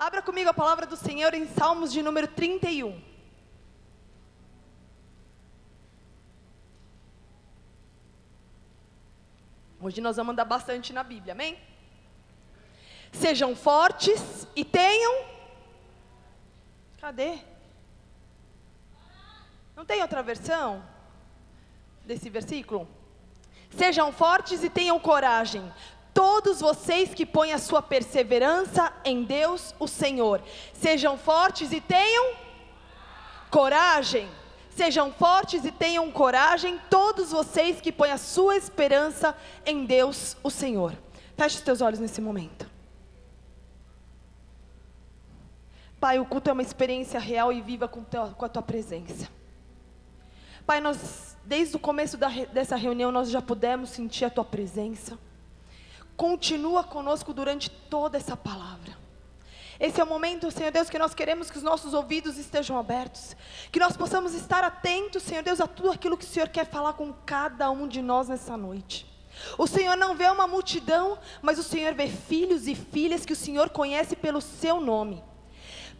Abra comigo a palavra do Senhor em Salmos de número 31. Hoje nós vamos andar bastante na Bíblia, amém? Sejam fortes e tenham. Cadê? Não tem outra versão desse versículo? Sejam fortes e tenham coragem. Todos vocês que põem a sua perseverança em Deus, o Senhor. Sejam fortes e tenham coragem. Sejam fortes e tenham coragem, todos vocês que põem a sua esperança em Deus, o Senhor. Feche os teus olhos nesse momento. Pai, o culto é uma experiência real e viva com, teu, com a tua presença. Pai, nós, desde o começo da, dessa reunião, nós já pudemos sentir a tua presença. Continua conosco durante toda essa palavra. Esse é o momento, Senhor Deus, que nós queremos que os nossos ouvidos estejam abertos, que nós possamos estar atentos, Senhor Deus, a tudo aquilo que o Senhor quer falar com cada um de nós nessa noite. O Senhor não vê uma multidão, mas o Senhor vê filhos e filhas que o Senhor conhece pelo seu nome.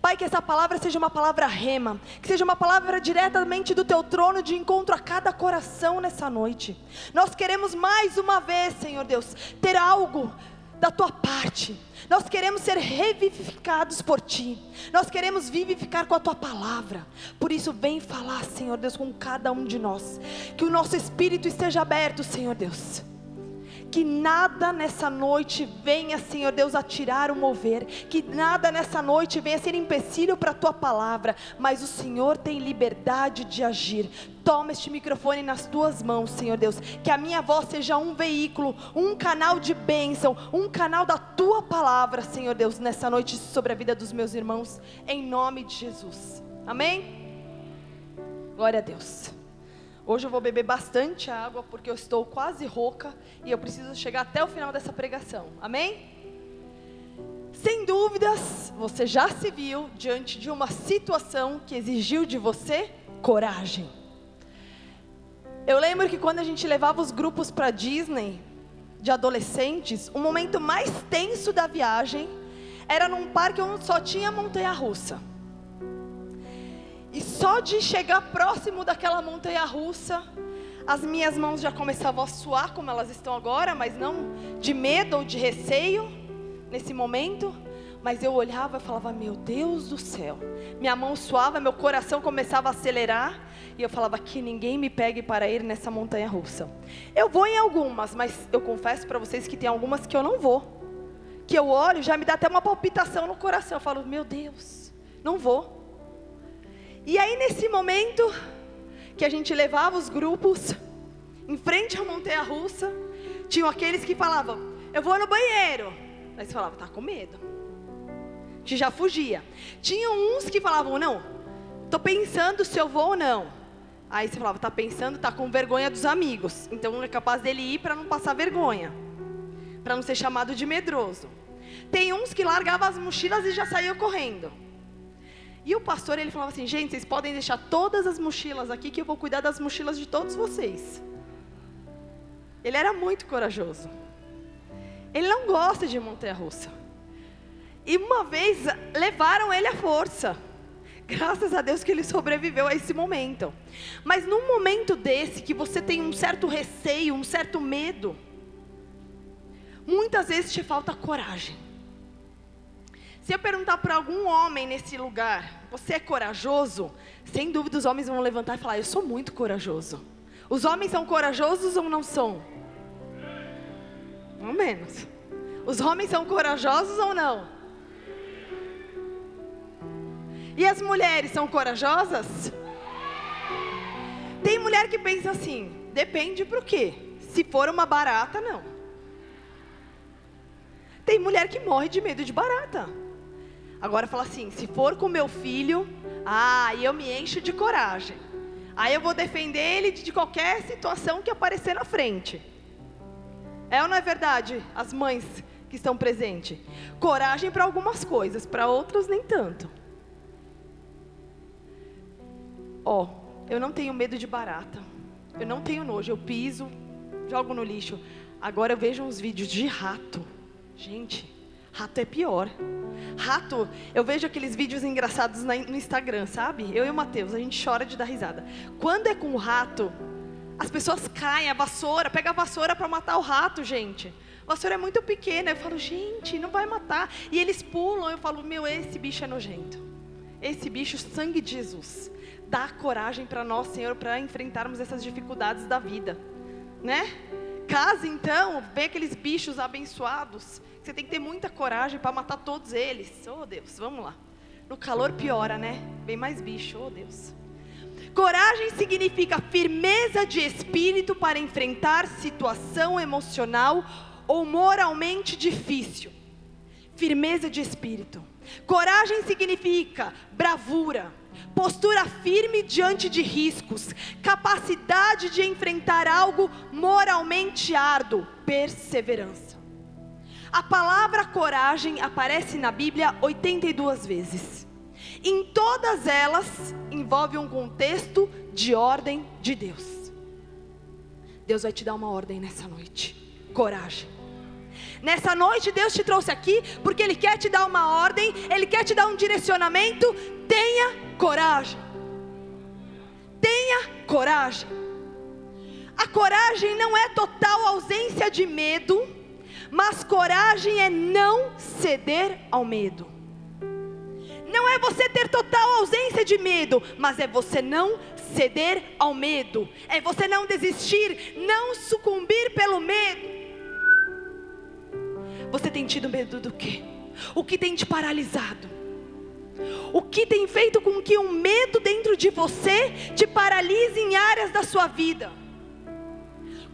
Pai, que essa palavra seja uma palavra rema, que seja uma palavra diretamente do teu trono de encontro a cada coração nessa noite. Nós queremos mais uma vez, Senhor Deus, ter algo da tua parte. Nós queremos ser revivificados por ti. Nós queremos vivificar com a tua palavra. Por isso, vem falar, Senhor Deus, com cada um de nós. Que o nosso espírito esteja aberto, Senhor Deus que nada nessa noite venha, Senhor Deus, a tirar o mover, que nada nessa noite venha ser empecilho para a tua palavra, mas o Senhor tem liberdade de agir. Toma este microfone nas tuas mãos, Senhor Deus, que a minha voz seja um veículo, um canal de bênção, um canal da tua palavra, Senhor Deus, nessa noite sobre a vida dos meus irmãos, em nome de Jesus. Amém? Glória a Deus. Hoje eu vou beber bastante água porque eu estou quase rouca e eu preciso chegar até o final dessa pregação. Amém? Sem dúvidas, você já se viu diante de uma situação que exigiu de você coragem. Eu lembro que quando a gente levava os grupos para Disney de adolescentes, o momento mais tenso da viagem era num parque onde só tinha montanha-russa. E só de chegar próximo daquela montanha russa, as minhas mãos já começavam a suar como elas estão agora, mas não de medo ou de receio nesse momento. Mas eu olhava e falava: Meu Deus do céu. Minha mão suava, meu coração começava a acelerar. E eu falava: Que ninguém me pegue para ir nessa montanha russa. Eu vou em algumas, mas eu confesso para vocês que tem algumas que eu não vou. Que eu olho, já me dá até uma palpitação no coração. Eu falo: Meu Deus, não vou. E aí, nesse momento que a gente levava os grupos em frente à montanha russa, tinham aqueles que falavam: Eu vou no banheiro. Aí você falava: Tá com medo. A gente já fugia. Tinham uns que falavam: Não, tô pensando se eu vou ou não. Aí você falava: Tá pensando, tá com vergonha dos amigos. Então é capaz dele ir para não passar vergonha, para não ser chamado de medroso. Tem uns que largavam as mochilas e já saíam correndo. E o pastor ele falava assim: gente, vocês podem deixar todas as mochilas aqui que eu vou cuidar das mochilas de todos vocês. Ele era muito corajoso. Ele não gosta de montanha-russa. E uma vez levaram ele à força. Graças a Deus que ele sobreviveu a esse momento. Mas num momento desse que você tem um certo receio, um certo medo, muitas vezes te falta coragem. Se eu perguntar para algum homem nesse lugar, você é corajoso? Sem dúvida os homens vão levantar e falar: Eu sou muito corajoso. Os homens são corajosos ou não são? Ou menos. Os homens são corajosos ou não? E as mulheres são corajosas? Tem mulher que pensa assim: depende para o quê? Se for uma barata, não. Tem mulher que morre de medo de barata. Agora fala assim: se for com meu filho, ah, eu me encho de coragem. Aí eu vou defender ele de qualquer situação que aparecer na frente. É ou não é verdade, as mães que estão presentes? Coragem para algumas coisas, para outras nem tanto. Ó, oh, eu não tenho medo de barata. Eu não tenho nojo, eu piso, jogo no lixo. Agora eu vejo uns vídeos de rato. Gente, Rato é pior. Rato, eu vejo aqueles vídeos engraçados no Instagram, sabe? Eu e o Matheus, a gente chora de dar risada. Quando é com o rato, as pessoas caem, a vassoura, pega a vassoura para matar o rato, gente. A vassoura é muito pequena. Eu falo, gente, não vai matar. E eles pulam, eu falo, meu, esse bicho é nojento. Esse bicho, sangue de Jesus. Dá coragem para nós, Senhor, para enfrentarmos essas dificuldades da vida, né? Casa, então, vem aqueles bichos abençoados. Você tem que ter muita coragem para matar todos eles. Oh, Deus, vamos lá. No calor piora, né? Vem mais bicho, oh, Deus. Coragem significa firmeza de espírito para enfrentar situação emocional ou moralmente difícil. Firmeza de espírito. Coragem significa bravura, postura firme diante de riscos, capacidade de enfrentar algo moralmente árduo, perseverança. A palavra coragem aparece na Bíblia 82 vezes. Em todas elas envolve um contexto de ordem de Deus. Deus vai te dar uma ordem nessa noite. Coragem. Nessa noite Deus te trouxe aqui porque Ele quer te dar uma ordem, Ele quer te dar um direcionamento. Tenha coragem. Tenha coragem. A coragem não é total ausência de medo, mas coragem é não ceder ao medo. Não é você ter total ausência de medo, mas é você não ceder ao medo. É você não desistir, não sucumbir pelo medo. Você tem tido medo do quê? O que tem te paralisado? O que tem feito com que um medo dentro de você te paralise em áreas da sua vida?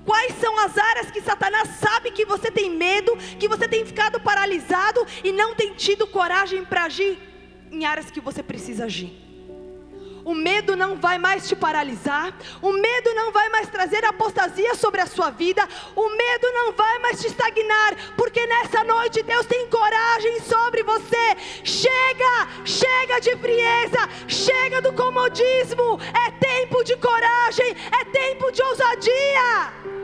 Quais são as áreas que Satanás sabe que você tem medo, que você tem ficado paralisado e não tem tido coragem para agir em áreas que você precisa agir? O medo não vai mais te paralisar, o medo não vai mais trazer apostasia sobre a sua vida, o medo não vai mais te estagnar, porque nessa noite Deus tem coragem sobre você. Chega, chega de frieza, chega do comodismo, é tempo de coragem, é tempo de ousadia.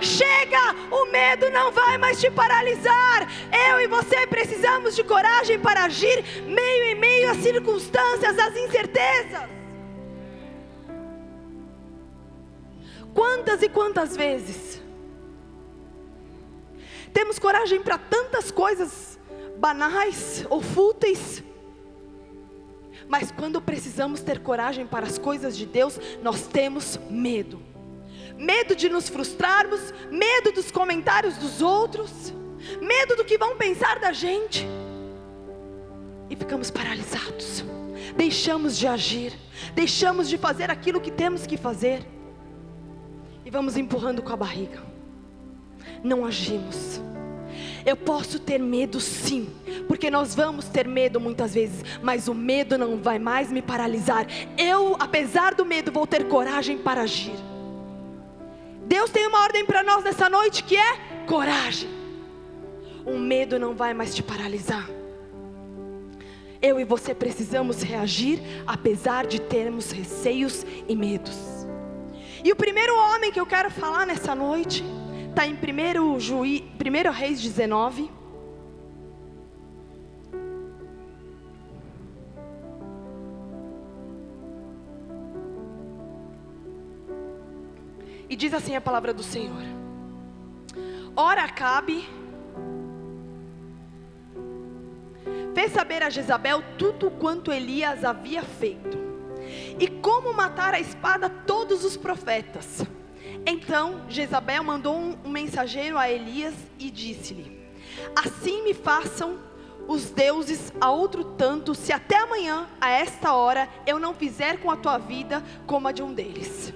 Chega, o medo não vai mais te paralisar. Eu e você precisamos de coragem para agir meio em meio às circunstâncias, às incertezas. Quantas e quantas vezes temos coragem para tantas coisas banais ou fúteis, mas quando precisamos ter coragem para as coisas de Deus, nós temos medo medo de nos frustrarmos, medo dos comentários dos outros, medo do que vão pensar da gente, e ficamos paralisados, deixamos de agir, deixamos de fazer aquilo que temos que fazer, e vamos empurrando com a barriga, não agimos. Eu posso ter medo sim, porque nós vamos ter medo muitas vezes, mas o medo não vai mais me paralisar. Eu, apesar do medo, vou ter coragem para agir. Deus tem uma ordem para nós nessa noite que é coragem. O medo não vai mais te paralisar. Eu e você precisamos reagir apesar de termos receios e medos. E o primeiro homem que eu quero falar nessa noite está em 1 Juí, 1 Reis 19. E diz assim a palavra do Senhor: Ora, Acabe fez saber a Jezabel tudo quanto Elias havia feito, e como matar a espada todos os profetas. Então Jezabel mandou um mensageiro a Elias e disse-lhe: Assim me façam os deuses a outro tanto, se até amanhã, a esta hora, eu não fizer com a tua vida como a de um deles.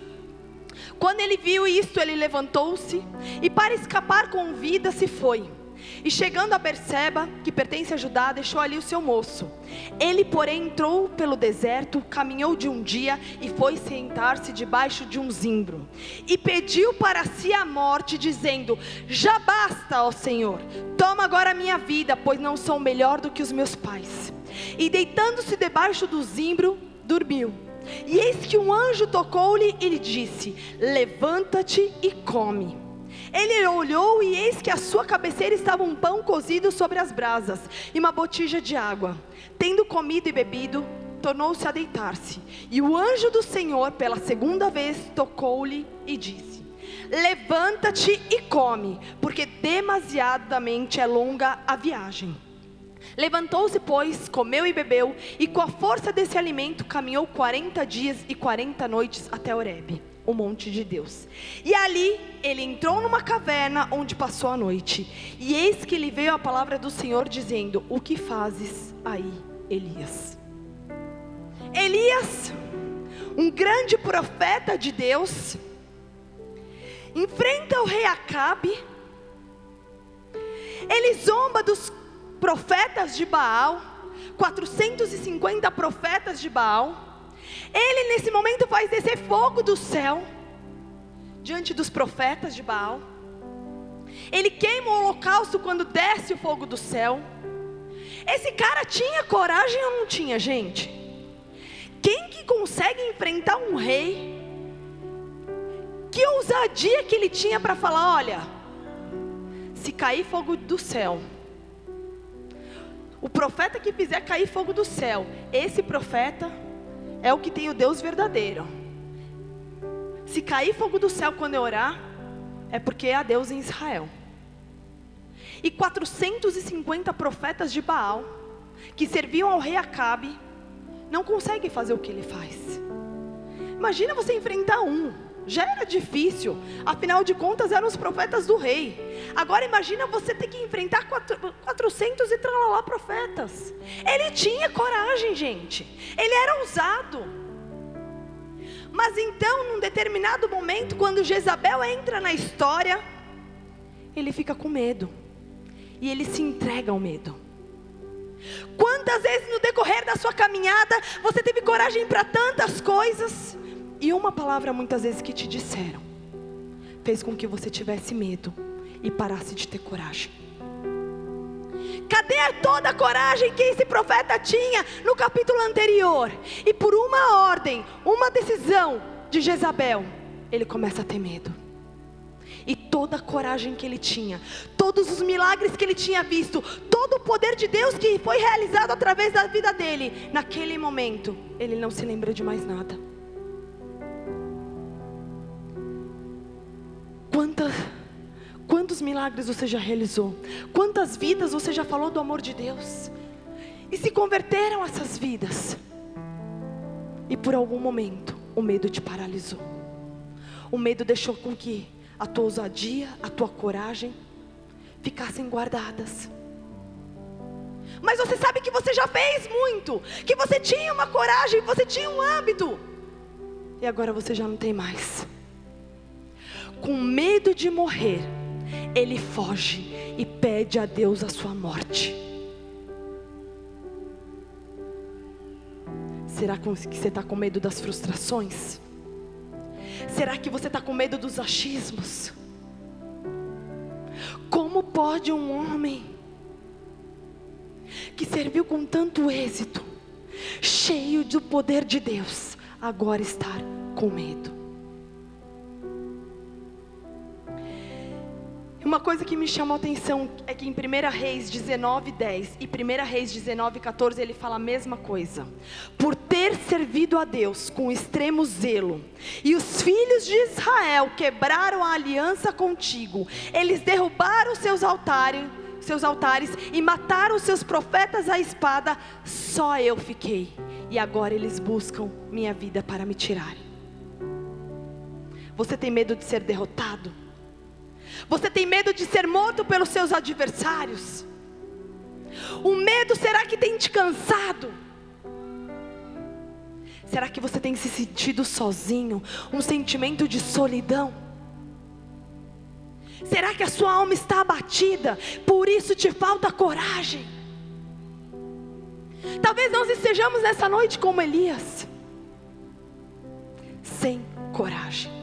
Quando ele viu isto, ele levantou-se e, para escapar com vida, se foi. E chegando a Berseba, que pertence a Judá, deixou ali o seu moço. Ele, porém, entrou pelo deserto, caminhou de um dia e foi sentar-se debaixo de um zimbro. E pediu para si a morte, dizendo: Já basta, ó Senhor, toma agora a minha vida, pois não sou melhor do que os meus pais. E deitando-se debaixo do zimbro, dormiu. E eis que um anjo tocou-lhe e lhe disse: Levanta-te e come. Ele olhou e eis que à sua cabeceira estava um pão cozido sobre as brasas e uma botija de água. Tendo comido e bebido, tornou-se a deitar-se. E o anjo do Senhor, pela segunda vez, tocou-lhe e disse: Levanta-te e come, porque demasiadamente é longa a viagem. Levantou-se, pois, comeu e bebeu, e com a força desse alimento caminhou quarenta dias e quarenta noites até Horebe, o monte de Deus. E ali ele entrou numa caverna onde passou a noite. E eis que lhe veio a palavra do Senhor dizendo: O que fazes aí, Elias? Elias, um grande profeta de Deus, enfrenta o rei Acabe. Ele zomba dos profetas de Baal, 450 profetas de Baal. Ele nesse momento faz descer fogo do céu diante dos profetas de Baal. Ele queima o holocausto quando desce o fogo do céu. Esse cara tinha coragem ou não tinha, gente? Quem que consegue enfrentar um rei? Que ousadia que ele tinha para falar: olha, se cair fogo do céu, o profeta que fizer cair fogo do céu, esse profeta é o que tem o Deus verdadeiro. Se cair fogo do céu quando eu orar, é porque há Deus em Israel. E 450 profetas de Baal, que serviam ao rei Acabe, não conseguem fazer o que ele faz. Imagina você enfrentar um, já era difícil, afinal de contas eram os profetas do rei. Agora imagina você ter que enfrentar 400 e tralalá profetas. Ele tinha coragem, gente. Ele era ousado. Mas então, num determinado momento, quando Jezabel entra na história, ele fica com medo. E ele se entrega ao medo. Quantas vezes no decorrer da sua caminhada você teve coragem para tantas coisas e uma palavra muitas vezes que te disseram fez com que você tivesse medo e parasse de ter coragem? Cadê toda a coragem que esse profeta tinha no capítulo anterior? E por uma ordem, uma decisão de Jezabel, ele começa a ter medo e toda a coragem que ele tinha, todos os milagres que ele tinha visto, todo o poder de Deus que foi realizado através da vida dele, naquele momento, ele não se lembra de mais nada. Quantas, quantos milagres você já realizou? Quantas vidas você já falou do amor de Deus? E se converteram essas vidas? E por algum momento o medo te paralisou. O medo deixou com que a tua ousadia, a tua coragem ficassem guardadas. Mas você sabe que você já fez muito, que você tinha uma coragem, você tinha um hábito, e agora você já não tem mais. Com medo de morrer, ele foge e pede a Deus a sua morte. Será que você está com medo das frustrações? Será que você está com medo dos achismos? Como pode um homem que serviu com tanto êxito, cheio do poder de Deus, agora estar com medo? Uma coisa que me chamou a atenção é que em 1 Reis 19, 10 e 1 Reis 19, 14 ele fala a mesma coisa. Por ter servido a Deus com extremo zelo, e os filhos de Israel quebraram a aliança contigo, eles derrubaram seus altares, seus altares e mataram seus profetas à espada, só eu fiquei. E agora eles buscam minha vida para me tirar. Você tem medo de ser derrotado? Você tem medo de ser morto pelos seus adversários? O medo será que tem te cansado? Será que você tem se sentido sozinho? Um sentimento de solidão? Será que a sua alma está abatida? Por isso te falta coragem? Talvez nós estejamos nessa noite como Elias, sem coragem.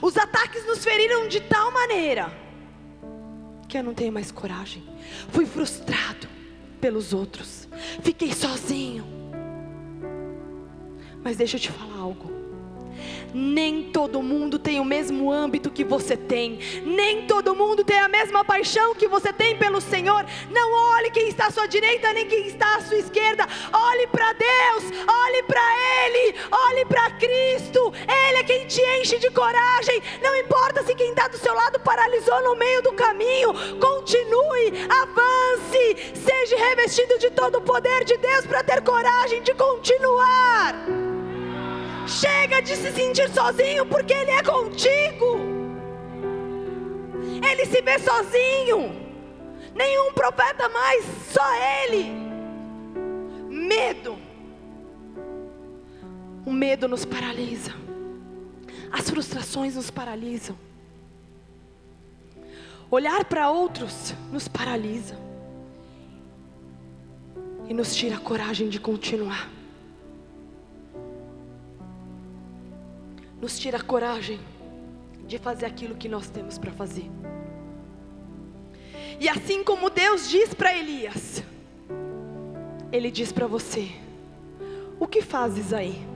Os ataques nos feriram de tal maneira que eu não tenho mais coragem. Fui frustrado pelos outros. Fiquei sozinho. Mas deixa eu te falar algo. Nem todo mundo tem o mesmo âmbito que você tem. Nem todo mundo tem a mesma paixão que você tem pelo Senhor. Não olhe quem está à sua direita nem quem está à sua esquerda. Olhe para Deus, olhe para Ele, olhe para Cristo. Ele é quem te enche de coragem. Não importa se quem está do seu lado paralisou no meio do caminho. Continue, avance, seja revestido de todo o poder de Deus para ter coragem de continuar. Chega de se sentir sozinho, porque Ele é contigo. Ele se vê sozinho. Nenhum profeta mais, só Ele. Medo. O medo nos paralisa. As frustrações nos paralisam. Olhar para outros nos paralisa. E nos tira a coragem de continuar. Nos tira a coragem de fazer aquilo que nós temos para fazer. E assim como Deus diz para Elias, Ele diz para você: O que fazes aí?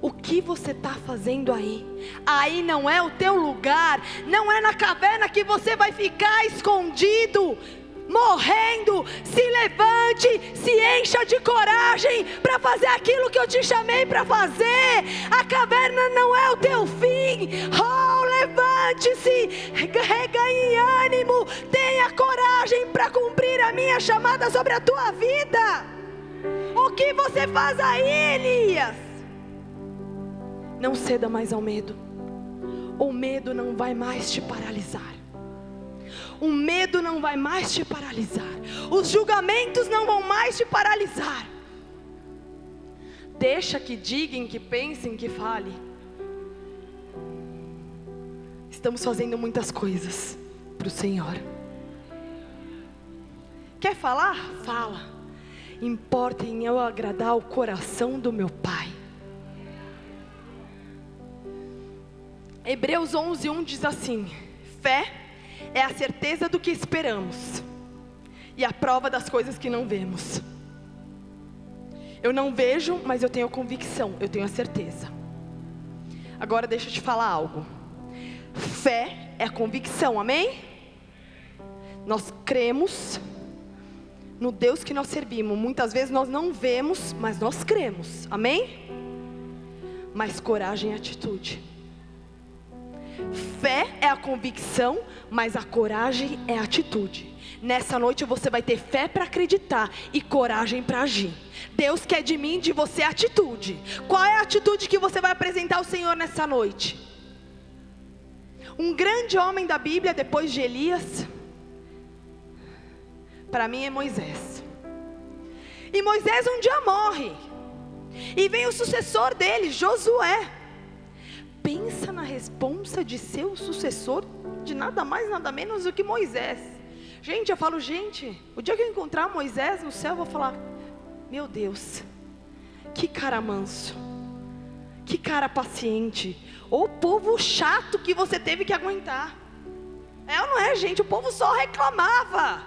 O que você está fazendo aí? Aí não é o teu lugar, não é na caverna que você vai ficar escondido morrendo, se levante, se encha de coragem para fazer aquilo que eu te chamei para fazer. A caverna não é o teu fim. Oh, levante-se, reganhe ânimo, tenha coragem para cumprir a minha chamada sobre a tua vida. O que você faz aí, Elias? Não ceda mais ao medo. O medo não vai mais te paralisar o medo não vai mais te paralisar, os julgamentos não vão mais te paralisar. Deixa que digam, que pensem, que falem. Estamos fazendo muitas coisas para o Senhor. Quer falar? Fala. Importa em eu agradar o coração do meu Pai. Hebreus 11, 1 diz assim: Fé é a certeza do que esperamos e a prova das coisas que não vemos. Eu não vejo, mas eu tenho convicção, eu tenho a certeza. Agora deixa eu te falar algo. Fé é convicção, amém? Nós cremos no Deus que nós servimos. Muitas vezes nós não vemos, mas nós cremos, amém? Mas coragem e atitude. Fé é a convicção, mas a coragem é a atitude. Nessa noite você vai ter fé para acreditar e coragem para agir. Deus quer de mim, de você, atitude. Qual é a atitude que você vai apresentar ao Senhor nessa noite? Um grande homem da Bíblia, depois de Elias, para mim é Moisés. E Moisés um dia morre. E vem o sucessor dele, Josué pensa na responsa de ser o sucessor de nada mais, nada menos do que Moisés. Gente, eu falo, gente, o dia que eu encontrar Moisés no céu, eu vou falar: Meu Deus, que cara manso, que cara paciente, ou povo chato que você teve que aguentar. É ou não é, gente? O povo só reclamava.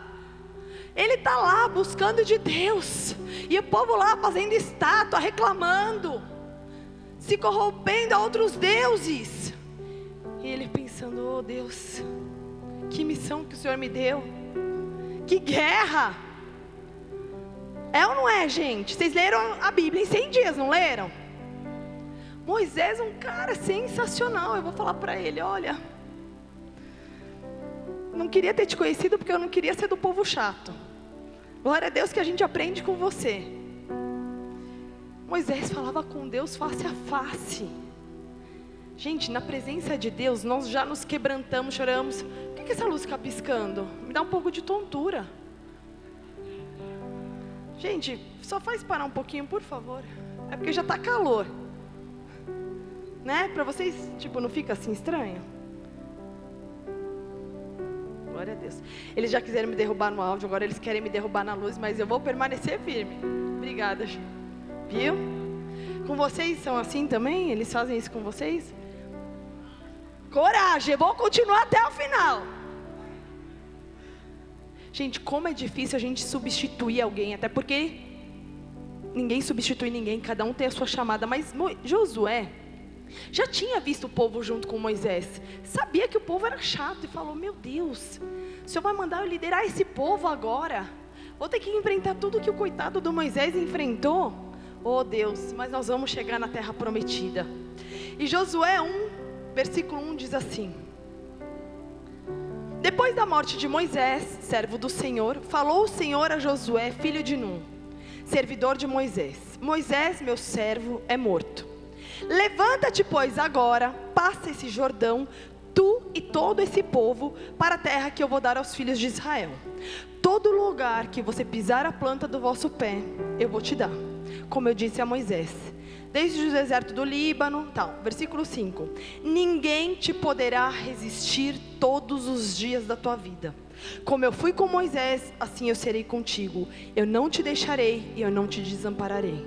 Ele está lá buscando de Deus, e o povo lá fazendo estátua, reclamando se corrompendo a outros deuses. E ele pensando: oh Deus, que missão que o Senhor me deu, que guerra. É ou não é, gente? Vocês leram a Bíblia em 100 dias, não leram? Moisés é um cara sensacional. Eu vou falar para ele: olha, não queria ter te conhecido porque eu não queria ser do povo chato. Glória a Deus que a gente aprende com você. Moisés falava com Deus face a face. Gente, na presença de Deus, nós já nos quebrantamos, choramos. Por que, que essa luz fica piscando? Me dá um pouco de tontura. Gente, só faz parar um pouquinho, por favor. É porque já está calor. Né? Para vocês, tipo, não fica assim estranho? Glória a Deus. Eles já quiseram me derrubar no áudio, agora eles querem me derrubar na luz, mas eu vou permanecer firme. Obrigada, gente. Viu? Com vocês são assim também? Eles fazem isso com vocês? Coragem, vou continuar até o final. Gente, como é difícil a gente substituir alguém, até porque ninguém substitui ninguém, cada um tem a sua chamada. Mas Josué, Já tinha visto o povo junto com Moisés. Sabia que o povo era chato e falou: Meu Deus, o Senhor vai mandar eu liderar esse povo agora. Vou ter que enfrentar tudo que o coitado do Moisés enfrentou. Oh Deus, mas nós vamos chegar na terra prometida. E Josué 1, versículo 1 diz assim: Depois da morte de Moisés, servo do Senhor, falou o Senhor a Josué, filho de Num, servidor de Moisés: Moisés, meu servo, é morto. Levanta-te, pois, agora, passa esse Jordão, tu e todo esse povo, para a terra que eu vou dar aos filhos de Israel. Todo lugar que você pisar a planta do vosso pé, eu vou te dar, como eu disse a Moisés. Desde o deserto do Líbano, tal, versículo 5: Ninguém te poderá resistir todos os dias da tua vida. Como eu fui com Moisés, assim eu serei contigo. Eu não te deixarei e eu não te desampararei.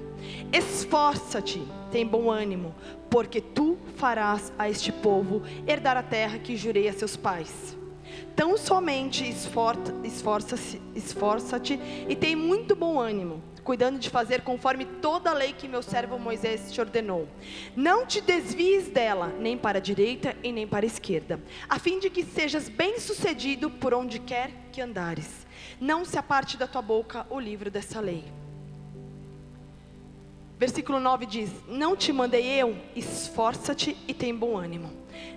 Esforça-te, tem bom ânimo, porque tu farás a este povo herdar a terra que jurei a seus pais. Tão somente esforça-te esforça e tem muito bom ânimo, cuidando de fazer conforme toda a lei que meu servo Moisés te ordenou. Não te desvies dela, nem para a direita e nem para a esquerda, a fim de que sejas bem-sucedido por onde quer que andares. Não se aparte da tua boca o livro dessa lei Versículo 9 diz: Não te mandei eu, esforça-te e tem bom ânimo.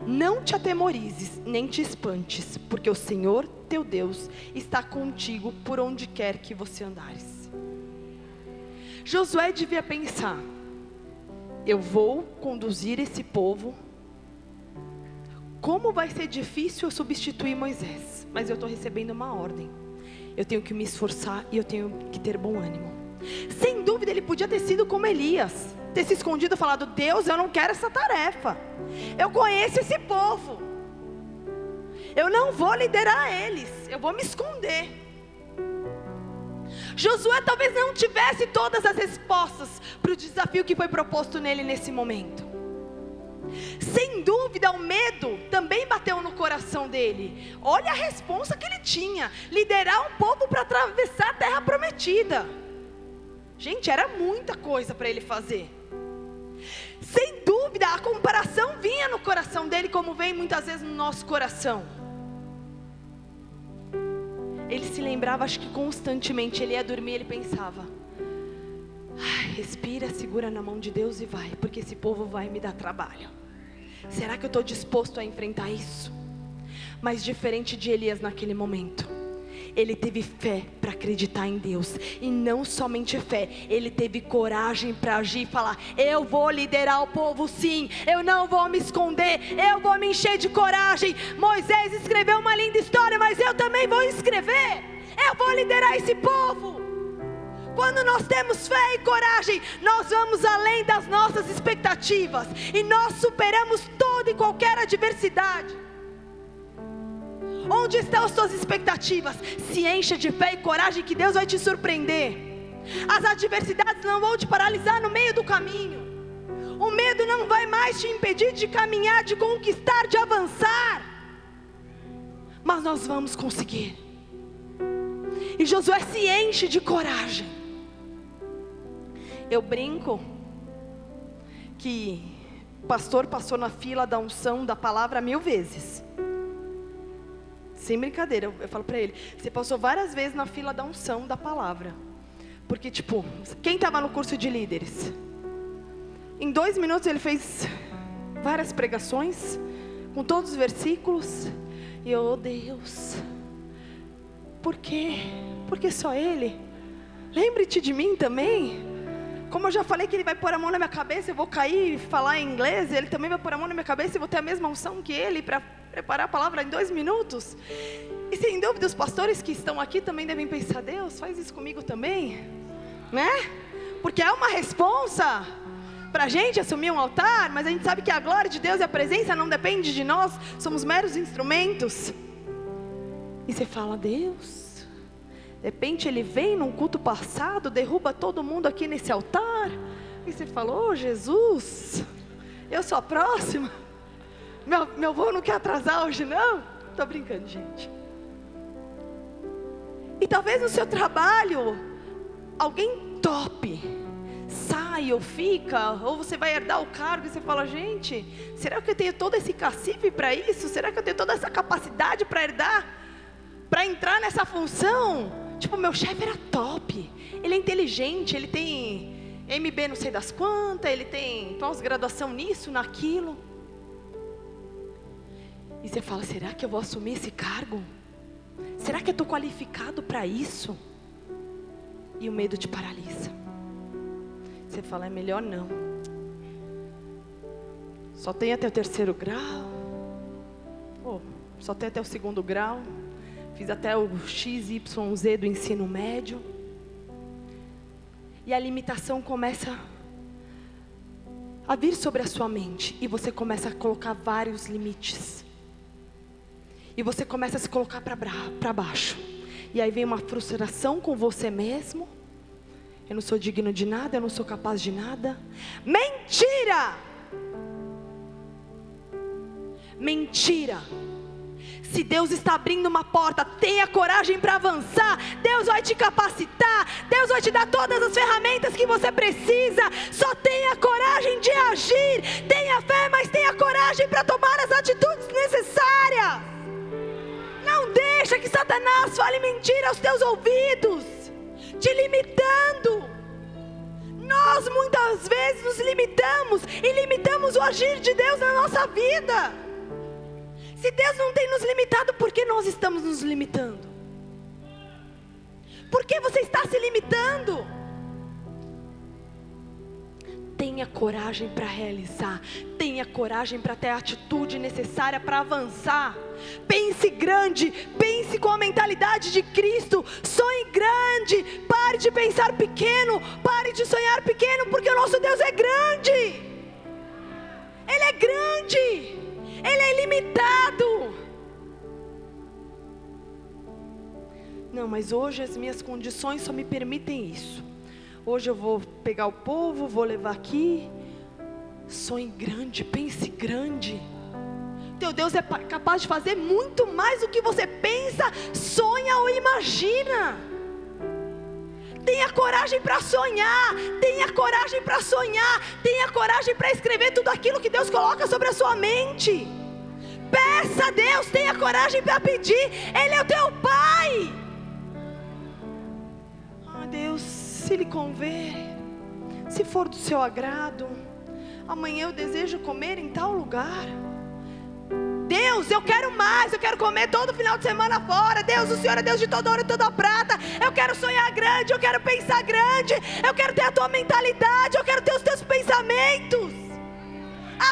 Não te atemorizes, nem te espantes, porque o Senhor teu Deus está contigo por onde quer que você andares. Josué devia pensar: eu vou conduzir esse povo. Como vai ser difícil eu substituir Moisés, mas eu estou recebendo uma ordem. Eu tenho que me esforçar e eu tenho que ter bom ânimo. Sem dúvida, ele podia ter sido como Elias, ter se escondido e falado: Deus, eu não quero essa tarefa. Eu conheço esse povo. Eu não vou liderar eles. Eu vou me esconder. Josué talvez não tivesse todas as respostas para o desafio que foi proposto nele nesse momento. Sem dúvida, o medo também bateu no coração dele. Olha a resposta que ele tinha: liderar um povo para atravessar a terra prometida. Gente, era muita coisa para ele fazer. Sem dúvida, a comparação vinha no coração dele, como vem muitas vezes no nosso coração. Ele se lembrava, acho que constantemente, ele ia dormir, ele pensava: respira, segura na mão de Deus e vai, porque esse povo vai me dar trabalho. Será que eu estou disposto a enfrentar isso? Mas diferente de Elias naquele momento ele teve fé para acreditar em Deus. E não somente fé, ele teve coragem para agir e falar: Eu vou liderar o povo, sim. Eu não vou me esconder. Eu vou me encher de coragem. Moisés escreveu uma linda história, mas eu também vou escrever. Eu vou liderar esse povo. Quando nós temos fé e coragem, nós vamos além das nossas expectativas e nós superamos toda e qualquer adversidade. Onde estão as suas expectativas? Se encha de fé e coragem que Deus vai te surpreender. As adversidades não vão te paralisar no meio do caminho. O medo não vai mais te impedir de caminhar, de conquistar, de avançar. Mas nós vamos conseguir. E Josué se enche de coragem. Eu brinco que o pastor passou na fila da unção da palavra mil vezes. Sem brincadeira, eu, eu falo para ele: você passou várias vezes na fila da unção da palavra. Porque, tipo, quem estava no curso de líderes? Em dois minutos ele fez várias pregações, com todos os versículos. E eu, oh Deus, por quê? Porque só Ele? Lembre-te de mim também. Como eu já falei que Ele vai pôr a mão na minha cabeça, eu vou cair e falar em inglês, Ele também vai pôr a mão na minha cabeça e vou ter a mesma unção que Ele para preparar a palavra em dois minutos. E sem dúvida, os pastores que estão aqui também devem pensar: Deus, faz isso comigo também, né? Porque é uma responsa para a gente assumir um altar, mas a gente sabe que a glória de Deus e a presença não depende de nós, somos meros instrumentos. E você fala: Deus, de repente ele vem num culto passado, derruba todo mundo aqui nesse altar, e você falou: oh, Jesus, eu sou a próxima. Meu, meu voo não quer atrasar hoje, não? Estou brincando, gente. E talvez no seu trabalho, alguém top sai ou fica, ou você vai herdar o cargo e você fala, gente, será que eu tenho todo esse cacife para isso? Será que eu tenho toda essa capacidade para herdar? Para entrar nessa função? Tipo, meu chefe era top, ele é inteligente, ele tem MB não sei das quantas, ele tem pós-graduação nisso, naquilo. E você fala, será que eu vou assumir esse cargo? Será que eu estou qualificado para isso? E o medo te paralisa. Você fala, é melhor não. Só tem até o terceiro grau. Oh, só tem até o segundo grau. Fiz até o XYZ do ensino médio. E a limitação começa a vir sobre a sua mente. E você começa a colocar vários limites. E você começa a se colocar para baixo. E aí vem uma frustração com você mesmo eu não sou digno de nada, eu não sou capaz de nada. Mentira! Mentira! Se Deus está abrindo uma porta, tenha coragem para avançar. Deus vai te capacitar. Deus vai te dar todas as ferramentas que você precisa. Só tenha coragem de agir. Tenha fé, mas tenha coragem para tomar as atitudes necessárias. Não deixa que Satanás fale mentira aos teus ouvidos te limitando. Nós muitas vezes nos limitamos e limitamos o agir de Deus na nossa vida. Se Deus não tem nos limitado, por que nós estamos nos limitando? Por que você está se limitando? Tenha coragem para realizar, tenha coragem para ter a atitude necessária para avançar. Pense grande, pense com a mentalidade de Cristo. Sonhe grande, pare de pensar pequeno, pare de sonhar pequeno, porque o nosso Deus é grande. Ele é grande, Ele é ilimitado. Não, mas hoje as minhas condições só me permitem isso. Hoje eu vou pegar o povo, vou levar aqui. Sonhe grande, pense grande. Teu Deus é capaz de fazer muito mais do que você pensa, sonha ou imagina. Tenha coragem para sonhar, tenha coragem para sonhar, tenha coragem para escrever tudo aquilo que Deus coloca sobre a sua mente. Peça a Deus, tenha coragem para pedir, Ele é o teu Pai. Ah, Deus, se lhe conver, se for do seu agrado, amanhã eu desejo comer em tal lugar. Deus, eu quero mais, eu quero comer todo final de semana fora. Deus, o Senhor é Deus de toda ouro e toda prata. Eu quero sonhar grande, eu quero pensar grande, eu quero ter a tua mentalidade, eu quero ter os teus pensamentos.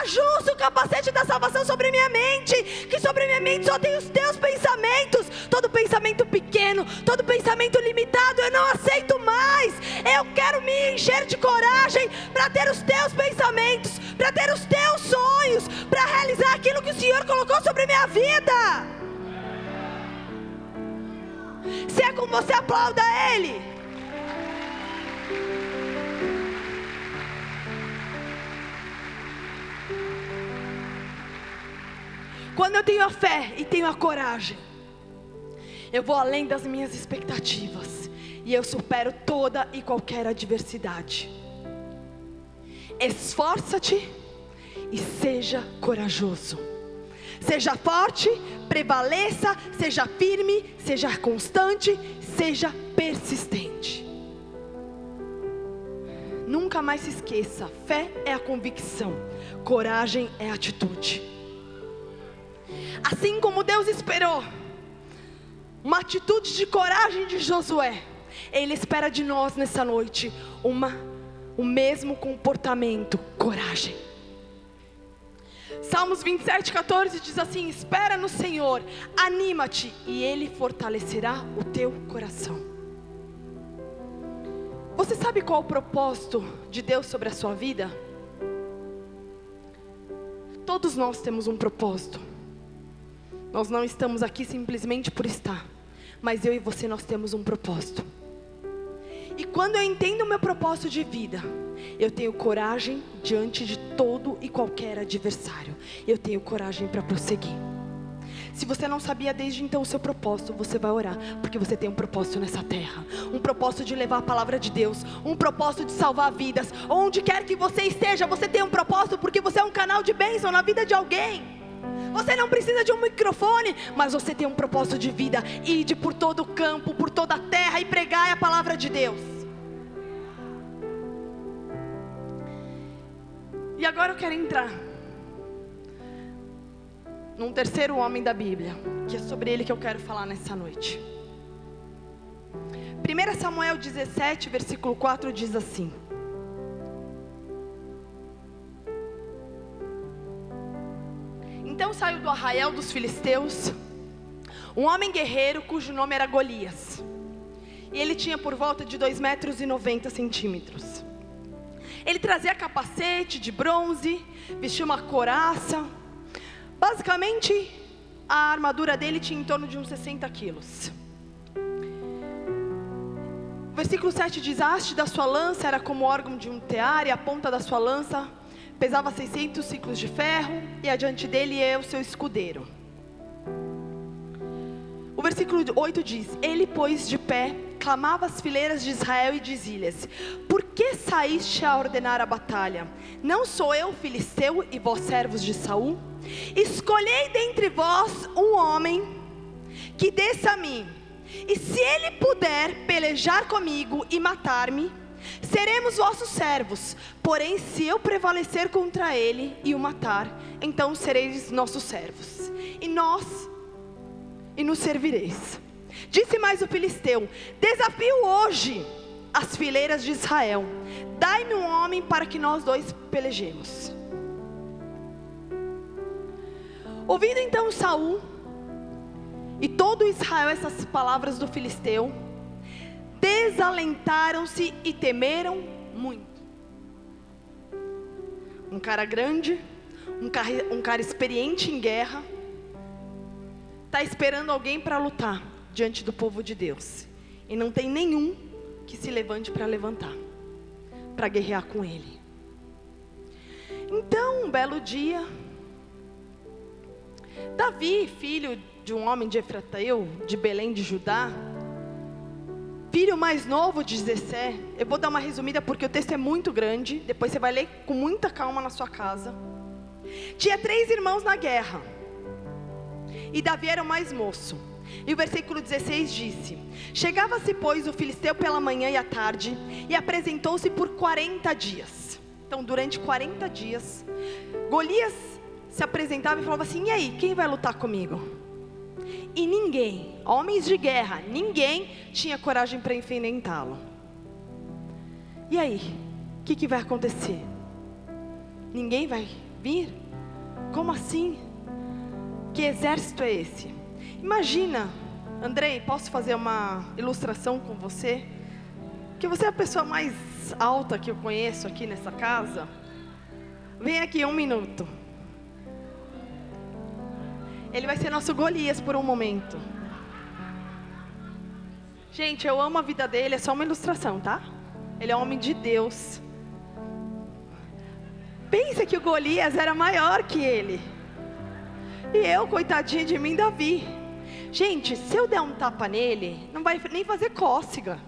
Ajusta o capacete da salvação sobre minha mente, que sobre minha mente só tem os teus pensamentos. Todo pensamento pequeno, todo pensamento limitado, eu não aceito mais. Eu quero me encher de coragem para ter os teus pensamentos, para ter os teus sonhos, para realizar aquilo que o Senhor colocou sobre minha vida. Se é com você, aplauda Ele. Quando eu tenho a fé e tenho a coragem, eu vou além das minhas expectativas e eu supero toda e qualquer adversidade. Esforça-te e seja corajoso. Seja forte, prevaleça, seja firme, seja constante, seja persistente. Nunca mais se esqueça: fé é a convicção, coragem é a atitude. Assim como Deus esperou uma atitude de coragem de Josué, Ele espera de nós nessa noite uma, o mesmo comportamento, coragem. Salmos 27, 14 diz assim: Espera no Senhor, anima-te, e Ele fortalecerá o teu coração. Você sabe qual o propósito de Deus sobre a sua vida? Todos nós temos um propósito. Nós não estamos aqui simplesmente por estar, mas eu e você nós temos um propósito. E quando eu entendo o meu propósito de vida, eu tenho coragem diante de todo e qualquer adversário. Eu tenho coragem para prosseguir. Se você não sabia desde então o seu propósito, você vai orar, porque você tem um propósito nessa terra, um propósito de levar a palavra de Deus, um propósito de salvar vidas. Onde quer que você esteja, você tem um propósito, porque você é um canal de bênção na vida de alguém. Você não precisa de um microfone, mas você tem um propósito de vida. Ide por todo o campo, por toda a terra e pregai a palavra de Deus. E agora eu quero entrar num terceiro homem da Bíblia, que é sobre ele que eu quero falar nessa noite. 1 Samuel 17, versículo 4 diz assim: Então saiu do arraial dos filisteus um homem guerreiro cujo nome era Golias. E ele tinha por volta de 2 metros e 90 centímetros. Ele trazia capacete de bronze, vestia uma coraça. Basicamente, a armadura dele tinha em torno de uns 60 quilos. O versículo 7 diz: A haste da sua lança era como o órgão de um tear, e a ponta da sua lança pesava 600 ciclos de ferro, e adiante dele é o seu escudeiro. O versículo 8 diz: Ele, pois, de pé, clamava às fileiras de Israel e dizia-lhes: Por que saíste a ordenar a batalha? Não sou eu filisteu e vós servos de Saul? Escolhei dentre vós um homem que desça a mim, e se ele puder pelejar comigo e matar-me, Seremos vossos servos, porém, se eu prevalecer contra ele e o matar, então sereis nossos servos, e nós, e nos servireis. Disse mais o filisteu: Desafio hoje as fileiras de Israel, dai-me um homem para que nós dois pelejemos. Ouvindo então Saul e todo Israel essas palavras do filisteu, desalentaram-se e temeram muito. Um cara grande, um cara, um cara experiente em guerra, está esperando alguém para lutar diante do povo de Deus. E não tem nenhum que se levante para levantar, para guerrear com ele. Então, um belo dia, Davi, filho de um homem de Efrateu, de Belém de Judá, filho mais novo de Zessé, eu vou dar uma resumida porque o texto é muito grande, depois você vai ler com muita calma na sua casa. Tinha três irmãos na guerra, e Davi era o mais moço. E o versículo 16 disse: Chegava-se, pois, o filisteu pela manhã e à tarde, e apresentou-se por 40 dias. Então, durante 40 dias, Golias se apresentava e falava assim: E aí, quem vai lutar comigo? E ninguém, homens de guerra, ninguém tinha coragem para enfrentá-lo. E aí, o que, que vai acontecer? Ninguém vai vir? Como assim? Que exército é esse? Imagina, Andrei, posso fazer uma ilustração com você? Que você é a pessoa mais alta que eu conheço aqui nessa casa. Vem aqui um minuto. Ele vai ser nosso Golias por um momento. Gente, eu amo a vida dele, é só uma ilustração, tá? Ele é um homem de Deus. Pensa que o Golias era maior que ele. E eu, coitadinho de mim, Davi. Gente, se eu der um tapa nele, não vai nem fazer cócega.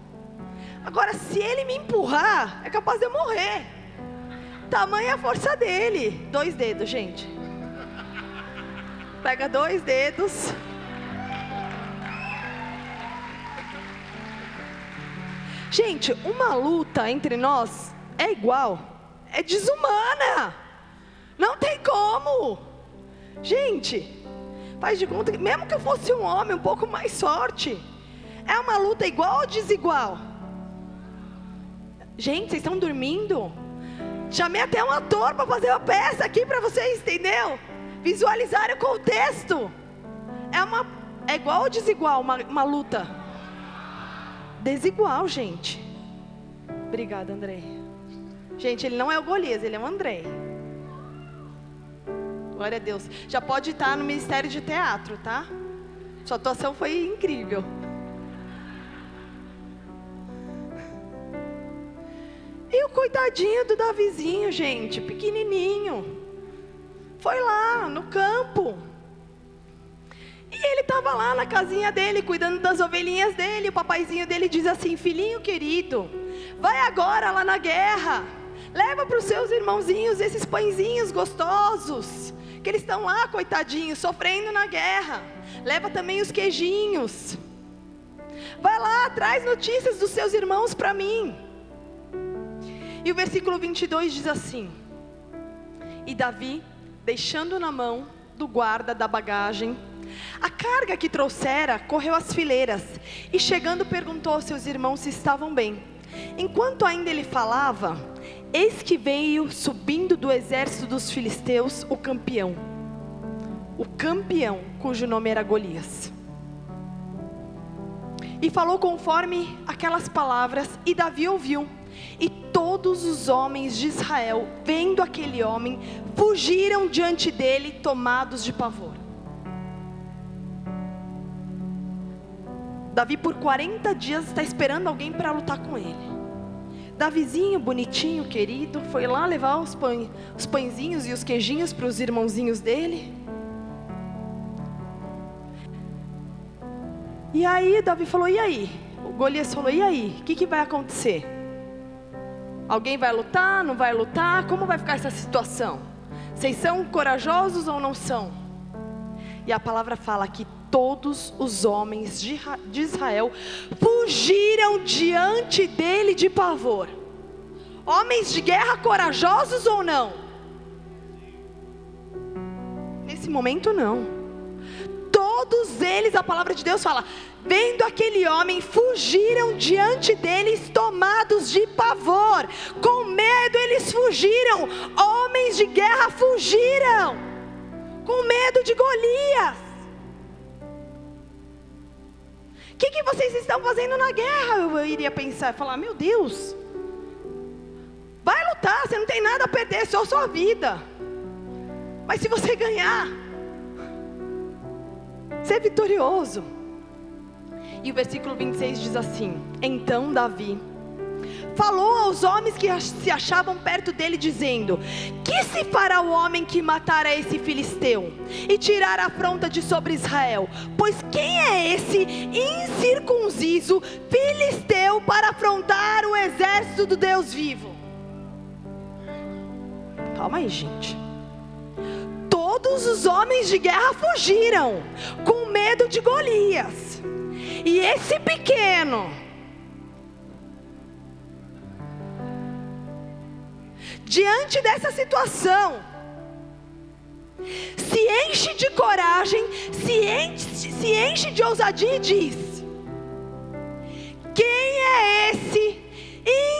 Agora, se ele me empurrar, é capaz de eu morrer. Tamanha a força dele. Dois dedos, gente. Pega dois dedos. Gente, uma luta entre nós é igual, é desumana. Não tem como. Gente, faz de conta que mesmo que eu fosse um homem um pouco mais forte, é uma luta igual ou desigual? Gente, vocês estão dormindo? Chamei até um ator para fazer uma peça aqui para vocês, entendeu? Visualizar o contexto. É, uma, é igual ou desigual uma, uma luta? Desigual, gente. Obrigada, Andrei. Gente, ele não é o Golias, ele é o Andrei. Glória a Deus. Já pode estar no Ministério de Teatro, tá? Sua atuação foi incrível. E o coitadinho do Davizinho, gente, pequenininho. Foi lá, no campo. estava lá na casinha dele, cuidando das ovelhinhas dele. O papaizinho dele diz assim: Filhinho querido, vai agora lá na guerra. Leva para os seus irmãozinhos esses pãezinhos gostosos, que eles estão lá, coitadinhos, sofrendo na guerra. Leva também os queijinhos. Vai lá, traz notícias dos seus irmãos para mim. E o versículo 22 diz assim: E Davi, deixando na mão do guarda da bagagem, a carga que trouxera, correu às fileiras e, chegando, perguntou aos seus irmãos se estavam bem. Enquanto ainda ele falava, eis que veio subindo do exército dos filisteus o campeão, o campeão cujo nome era Golias. E falou conforme aquelas palavras, e Davi ouviu. E todos os homens de Israel, vendo aquele homem, fugiram diante dele, tomados de pavor. Davi, por 40 dias, está esperando alguém para lutar com ele. Davizinho, bonitinho, querido, foi lá levar os, pães, os pãezinhos e os queijinhos para os irmãozinhos dele. E aí, Davi falou: e aí? O Golias falou: e aí? O que, que vai acontecer? Alguém vai lutar? Não vai lutar? Como vai ficar essa situação? Vocês são corajosos ou não são? E a palavra fala que todos os homens de Israel fugiram diante dele de pavor. Homens de guerra corajosos ou não? Nesse momento, não todos eles, a palavra de Deus fala, vendo aquele homem, fugiram diante deles, tomados de pavor, com medo eles fugiram, homens de guerra fugiram, com medo de Golias. O que, que vocês estão fazendo na guerra? Eu iria pensar, falar, meu Deus, vai lutar, você não tem nada a perder, só sua vida. Mas se você ganhar, ser vitorioso. E o versículo 26 diz assim: Então Davi falou aos homens que se achavam perto dele, dizendo: Que se fará o homem que matar a esse filisteu e tirar a afronta de sobre Israel? Pois quem é esse incircunciso filisteu para afrontar o exército do Deus vivo? Calma aí, gente todos os homens de guerra fugiram, com medo de Golias. E esse pequeno, diante dessa situação, se enche de coragem, se enche, se enche de ousadia e diz: Quem é esse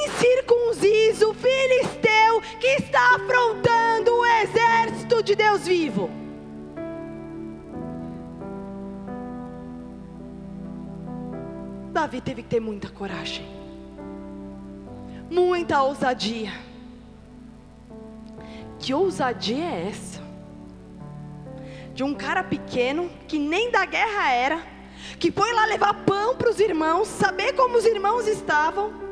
incircunciso filisteu que está afrontando o exército de Deus vivo. Davi teve que ter muita coragem, muita ousadia. Que ousadia é essa? De um cara pequeno que nem da guerra era, que foi lá levar pão para os irmãos, saber como os irmãos estavam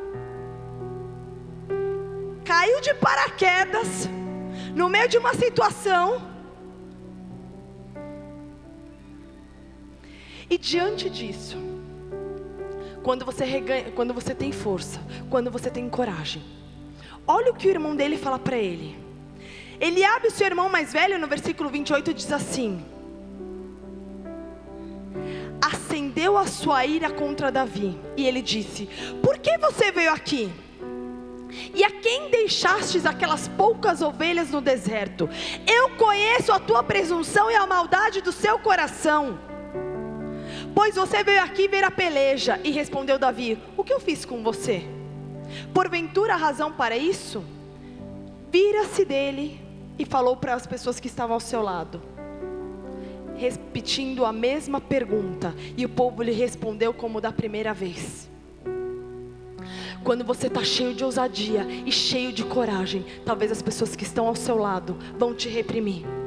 caiu de paraquedas no meio de uma situação. E diante disso, quando você, reganha, quando você tem força, quando você tem coragem, olha o que o irmão dele fala para ele. Ele abre o seu irmão mais velho, no versículo 28, diz assim: Acendeu a sua ira contra Davi, e ele disse: Por que você veio aqui? E a quem deixastes aquelas poucas ovelhas no deserto? Eu conheço a tua presunção e a maldade do seu coração. Pois você veio aqui ver a peleja. E respondeu Davi: O que eu fiz com você? Porventura a razão para isso? Vira-se dele e falou para as pessoas que estavam ao seu lado, repetindo a mesma pergunta. E o povo lhe respondeu como da primeira vez. Quando você está cheio de ousadia e cheio de coragem, talvez as pessoas que estão ao seu lado vão te reprimir.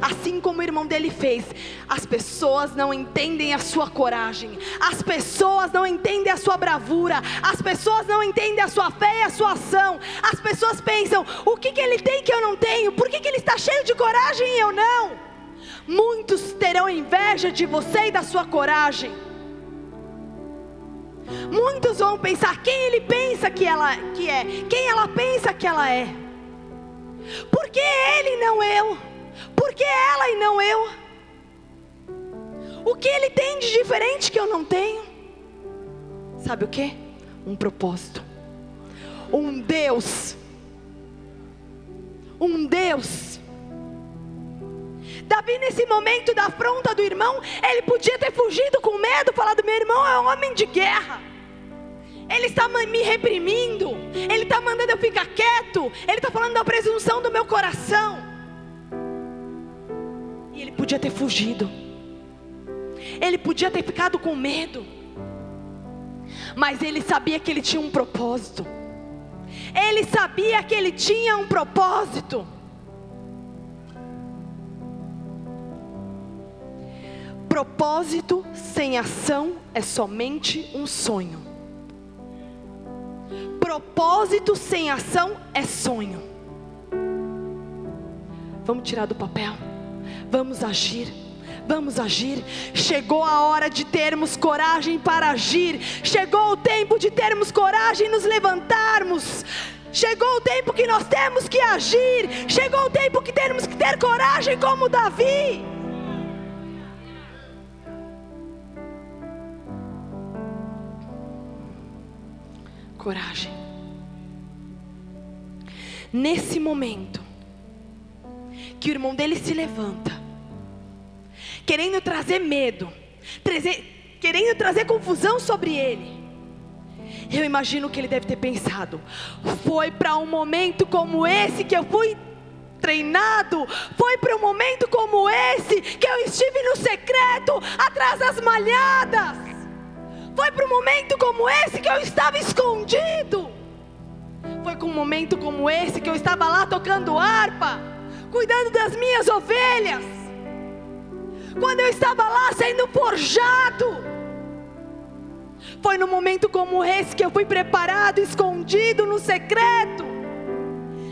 Assim como o irmão dele fez, as pessoas não entendem a sua coragem, as pessoas não entendem a sua bravura, as pessoas não entendem a sua fé e a sua ação. As pessoas pensam: o que, que ele tem que eu não tenho? Por que, que ele está cheio de coragem e eu não? Muitos terão inveja de você e da sua coragem. Muitos vão pensar quem ele pensa que ela que é, quem ela pensa que ela é. Por que ele não eu? Por que ela e não eu? O que ele tem de diferente que eu não tenho? Sabe o que? Um propósito. Um Deus. Um Deus. Davi, nesse momento da afronta do irmão, ele podia ter fugido com medo, falado: meu irmão é um homem de guerra. Ele está me reprimindo, Ele está mandando eu ficar quieto, Ele está falando da presunção do meu coração. Ele podia ter fugido, ele podia ter ficado com medo, mas ele sabia que ele tinha um propósito, ele sabia que ele tinha um propósito. Propósito sem ação é somente um sonho. Propósito sem ação é sonho. Vamos tirar do papel. Vamos agir. Vamos agir. Chegou a hora de termos coragem para agir. Chegou o tempo de termos coragem e nos levantarmos. Chegou o tempo que nós temos que agir. Chegou o tempo que temos que ter coragem como Davi. Coragem. Nesse momento, que o irmão dele se levanta, querendo trazer medo, trazer, querendo trazer confusão sobre ele. Eu imagino que ele deve ter pensado: foi para um momento como esse que eu fui treinado, foi para um momento como esse que eu estive no secreto, atrás das malhadas, foi para um momento como esse que eu estava escondido. Foi com um momento como esse que eu estava lá tocando harpa, cuidando das minhas ovelhas. Quando eu estava lá sendo forjado. Foi num momento como esse que eu fui preparado, escondido no secreto.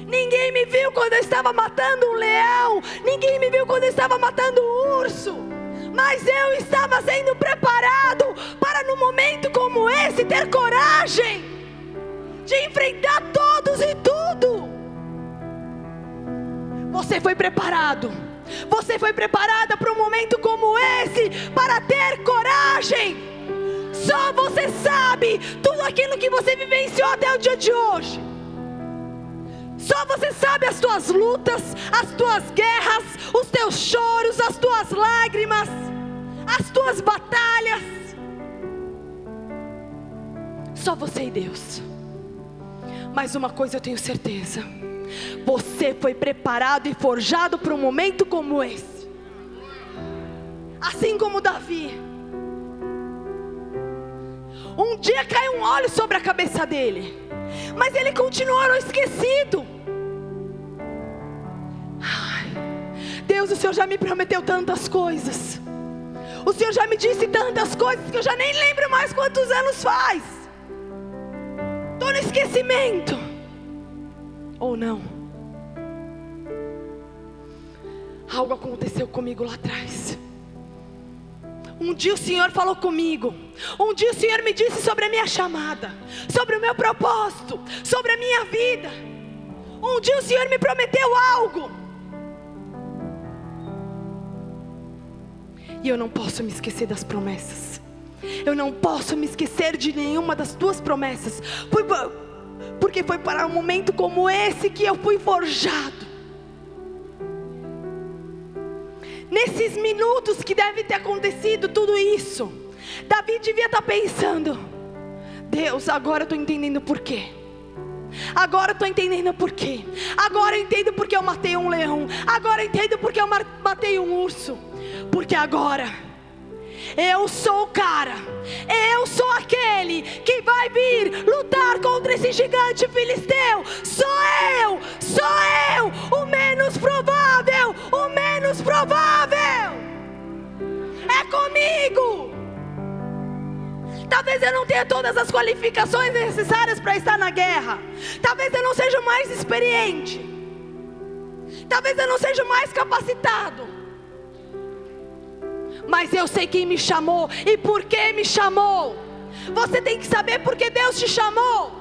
Ninguém me viu quando eu estava matando um leão. Ninguém me viu quando eu estava matando um urso. Mas eu estava sendo preparado para, num momento como esse, ter coragem de enfrentar todos e tudo. Você foi preparado. Você foi preparada para um momento como esse para ter coragem. Só você sabe tudo aquilo que você vivenciou até o dia de hoje. Só você sabe as tuas lutas, as tuas guerras, os teus choros, as tuas lágrimas, as tuas batalhas. Só você e Deus. Mas uma coisa eu tenho certeza: você foi preparado e forjado para um momento como esse. Assim como Davi. Um dia caiu um óleo sobre a cabeça dele, mas ele continuou esquecido. Ai, Deus, o Senhor já me prometeu tantas coisas. O Senhor já me disse tantas coisas que eu já nem lembro mais quantos anos faz estou no esquecimento. Ou não? Algo aconteceu comigo lá atrás. Um dia o Senhor falou comigo. Um dia o Senhor me disse sobre a minha chamada, sobre o meu propósito, sobre a minha vida. Um dia o Senhor me prometeu algo. E eu não posso me esquecer das promessas. Eu não posso me esquecer de nenhuma das tuas promessas, porque foi para um momento como esse que eu fui forjado. Nesses minutos que deve ter acontecido tudo isso, Davi devia estar pensando: Deus, agora eu estou entendendo por quê. Agora eu estou entendendo por quê. Agora eu entendo porque eu matei um leão. Agora eu entendo porque eu matei um urso. Porque agora eu sou o cara, eu sou aquele que vai vir lutar contra esse gigante filisteu. Sou eu, sou eu, o menos provável, o menos provável. É comigo. Talvez eu não tenha todas as qualificações necessárias para estar na guerra. Talvez eu não seja mais experiente. Talvez eu não seja mais capacitado. Mas eu sei quem me chamou e por que me chamou. Você tem que saber por que Deus te chamou.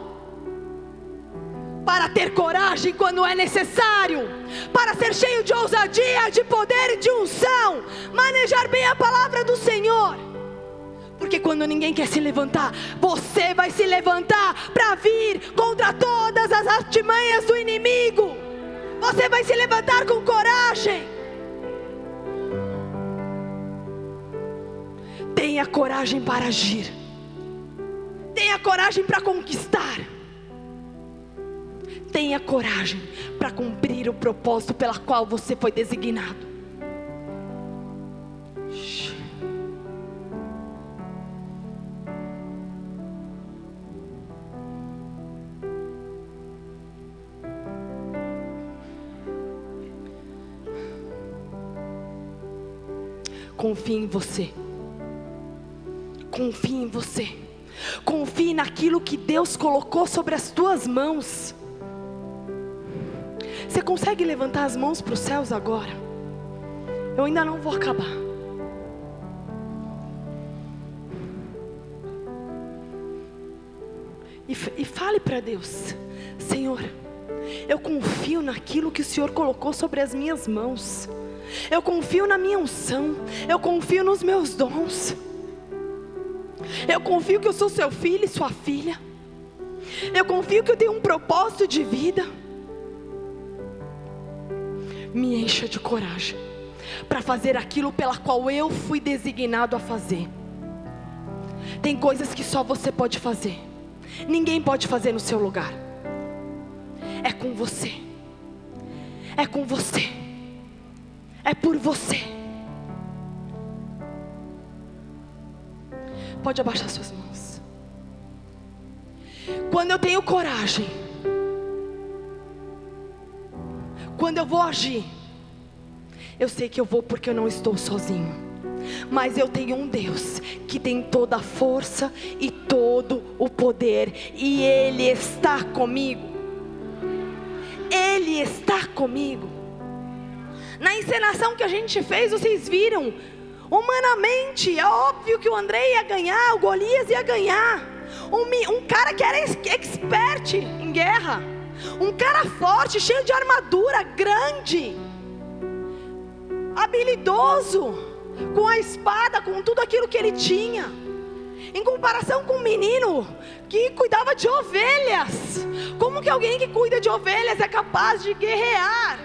Para ter coragem quando é necessário, para ser cheio de ousadia, de poder e de unção, manejar bem a palavra do Senhor. Porque quando ninguém quer se levantar, você vai se levantar para vir contra todas as artimanhas do inimigo. Você vai se levantar com coragem. Tenha coragem para agir. Tenha coragem para conquistar. Tenha coragem para cumprir o propósito pela qual você foi designado. Confie em você. Confie em você. Confie naquilo que Deus colocou sobre as tuas mãos. Você consegue levantar as mãos para os céus agora? Eu ainda não vou acabar. E, e fale para Deus: Senhor, eu confio naquilo que o Senhor colocou sobre as minhas mãos. Eu confio na minha unção. Eu confio nos meus dons. Eu confio que eu sou seu filho e sua filha. Eu confio que eu tenho um propósito de vida. Me encha de coragem para fazer aquilo pela qual eu fui designado a fazer. Tem coisas que só você pode fazer. Ninguém pode fazer no seu lugar. É com você. É com você. É por você. Pode abaixar suas mãos. Quando eu tenho coragem, quando eu vou agir, eu sei que eu vou porque eu não estou sozinho. Mas eu tenho um Deus que tem toda a força e todo o poder, e Ele está comigo. Ele está comigo. Na encenação que a gente fez, vocês viram Humanamente, é óbvio que o André ia ganhar, o Golias ia ganhar. Um, um cara que era expert em guerra. Um cara forte, cheio de armadura, grande. Habilidoso. Com a espada, com tudo aquilo que ele tinha. Em comparação com um menino que cuidava de ovelhas. Como que alguém que cuida de ovelhas é capaz de guerrear?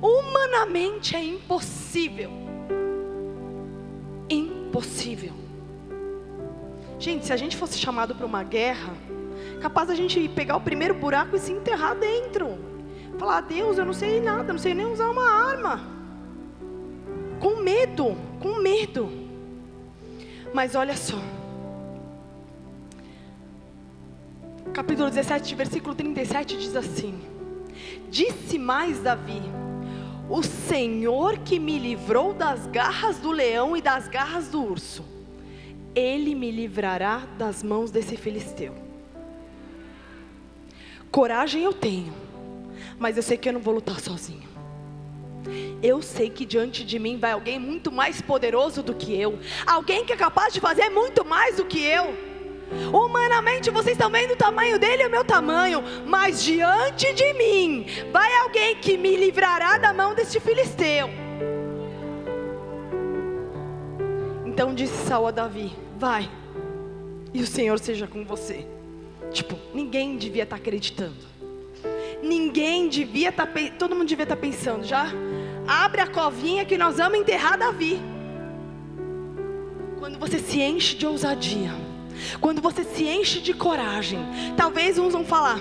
Humanamente é impossível impossível. Gente, se a gente fosse chamado para uma guerra, capaz a gente pegar o primeiro buraco e se enterrar dentro. Falar, Deus, eu não sei nada, não sei nem usar uma arma. Com medo, com medo. Mas olha só. Capítulo 17, versículo 37 diz assim: Disse mais Davi: o Senhor que me livrou das garras do leão e das garras do urso, Ele me livrará das mãos desse filisteu. Coragem eu tenho, mas eu sei que eu não vou lutar sozinho. Eu sei que diante de mim vai alguém muito mais poderoso do que eu, alguém que é capaz de fazer muito mais do que eu. Humanamente vocês estão vendo o tamanho dele e o meu tamanho, mas diante de mim vai alguém que me livrará da mão deste filisteu. Então disse Saul a Davi: Vai, e o Senhor seja com você. Tipo, ninguém devia estar tá acreditando. Ninguém devia estar, tá, todo mundo devia estar tá pensando, já abre a covinha que nós vamos enterrar Davi. Quando você se enche de ousadia, quando você se enche de coragem, talvez uns vão falar: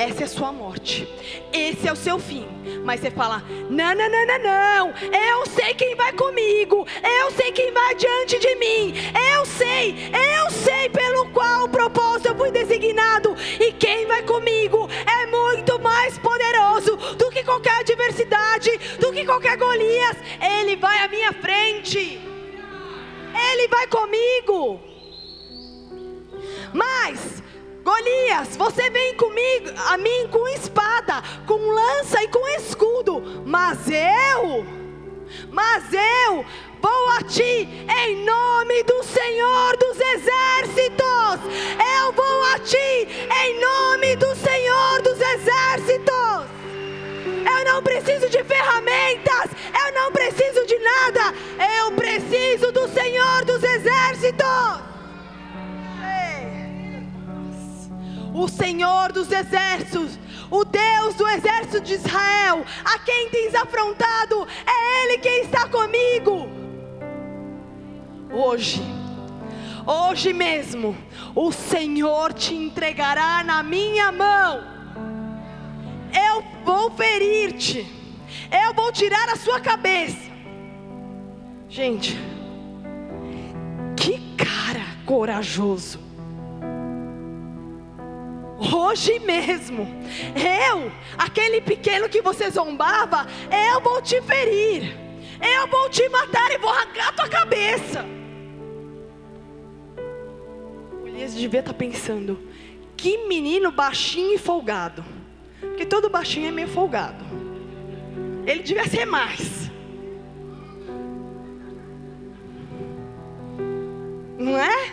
essa é a sua morte, esse é o seu fim. Mas você fala: não, não, não, não, não, eu sei quem vai comigo, eu sei quem vai diante de mim, eu sei, eu sei pelo qual propósito eu fui designado, e quem vai comigo é muito mais poderoso do que qualquer adversidade, do que qualquer Golias, ele vai à minha frente, ele vai comigo. Mas, Golias, você vem comigo, a mim com espada, com lança e com escudo, mas eu, mas eu vou a ti em nome do Senhor dos Exércitos. Eu vou a ti em nome do Senhor dos Exércitos. Eu não preciso de ferramentas, eu não preciso de nada, eu preciso do Senhor dos Exércitos. O Senhor dos Exércitos o Deus do exército de Israel, a quem tens afrontado, é Ele quem está comigo. Hoje, hoje mesmo, o Senhor te entregará na minha mão. Eu vou ferir-te, eu vou tirar a sua cabeça. Gente, que cara corajoso hoje mesmo, eu, aquele pequeno que você zombava, eu vou te ferir, eu vou te matar e vou arrancar tua cabeça. Elias devia estar tá pensando, que menino baixinho e folgado, porque todo baixinho é meio folgado, ele devia ser mais. Não é?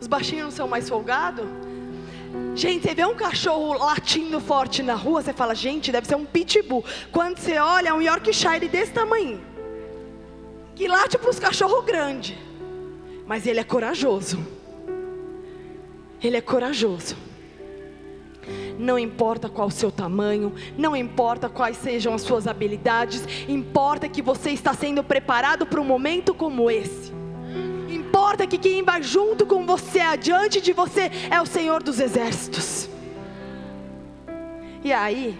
Os baixinhos não são mais folgados? Gente, você vê um cachorro latindo forte na rua, você fala, gente, deve ser um pitbull. Quando você olha, é um Yorkshire desse tamanho. Que late para os cachorros grandes. Mas ele é corajoso. Ele é corajoso. Não importa qual o seu tamanho, não importa quais sejam as suas habilidades, importa que você está sendo preparado para um momento como esse importa que quem vai junto com você, adiante de você, é o Senhor dos Exércitos. E aí,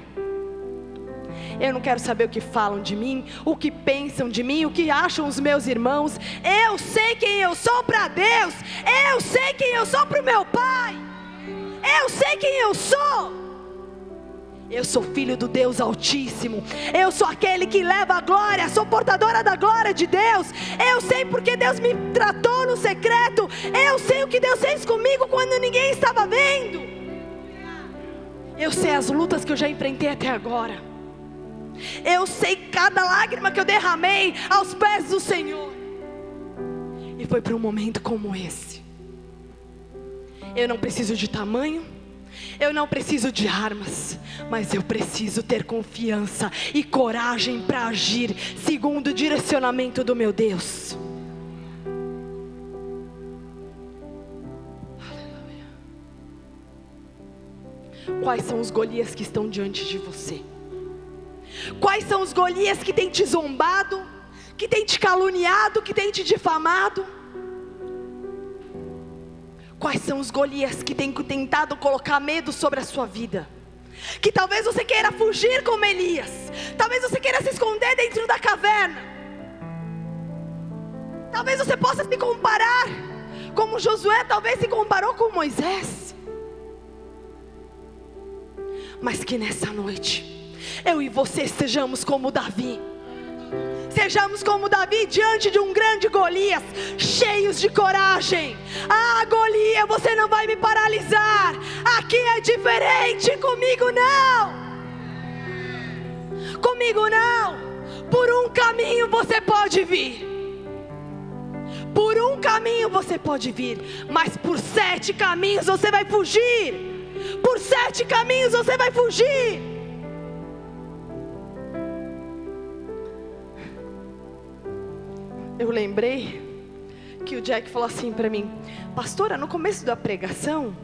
eu não quero saber o que falam de mim, o que pensam de mim, o que acham os meus irmãos. Eu sei quem eu sou para Deus, eu sei quem eu sou para o meu Pai, eu sei quem eu sou. Eu sou filho do Deus Altíssimo. Eu sou aquele que leva a glória, sou portadora da glória de Deus. Eu sei porque Deus me tratou no secreto. Eu sei o que Deus fez comigo quando ninguém estava vendo. Eu sei as lutas que eu já enfrentei até agora. Eu sei cada lágrima que eu derramei aos pés do Senhor. E foi para um momento como esse. Eu não preciso de tamanho. Eu não preciso de armas, mas eu preciso ter confiança e coragem para agir segundo o direcionamento do meu Deus. Quais são os Golias que estão diante de você? Quais são os Golias que têm te zombado, que têm te caluniado, que têm te difamado? Quais são os Golias que têm tentado colocar medo sobre a sua vida? Que talvez você queira fugir como Elias, talvez você queira se esconder dentro da caverna, talvez você possa se comparar, como Josué talvez se comparou com Moisés, mas que nessa noite, eu e você estejamos como Davi Sejamos como Davi diante de um grande Golias, cheios de coragem. Ah, Golias, você não vai me paralisar. Aqui é diferente, comigo não. Comigo não. Por um caminho você pode vir. Por um caminho você pode vir, mas por sete caminhos você vai fugir. Por sete caminhos você vai fugir. Eu lembrei que o Jack falou assim para mim: Pastora, no começo da pregação,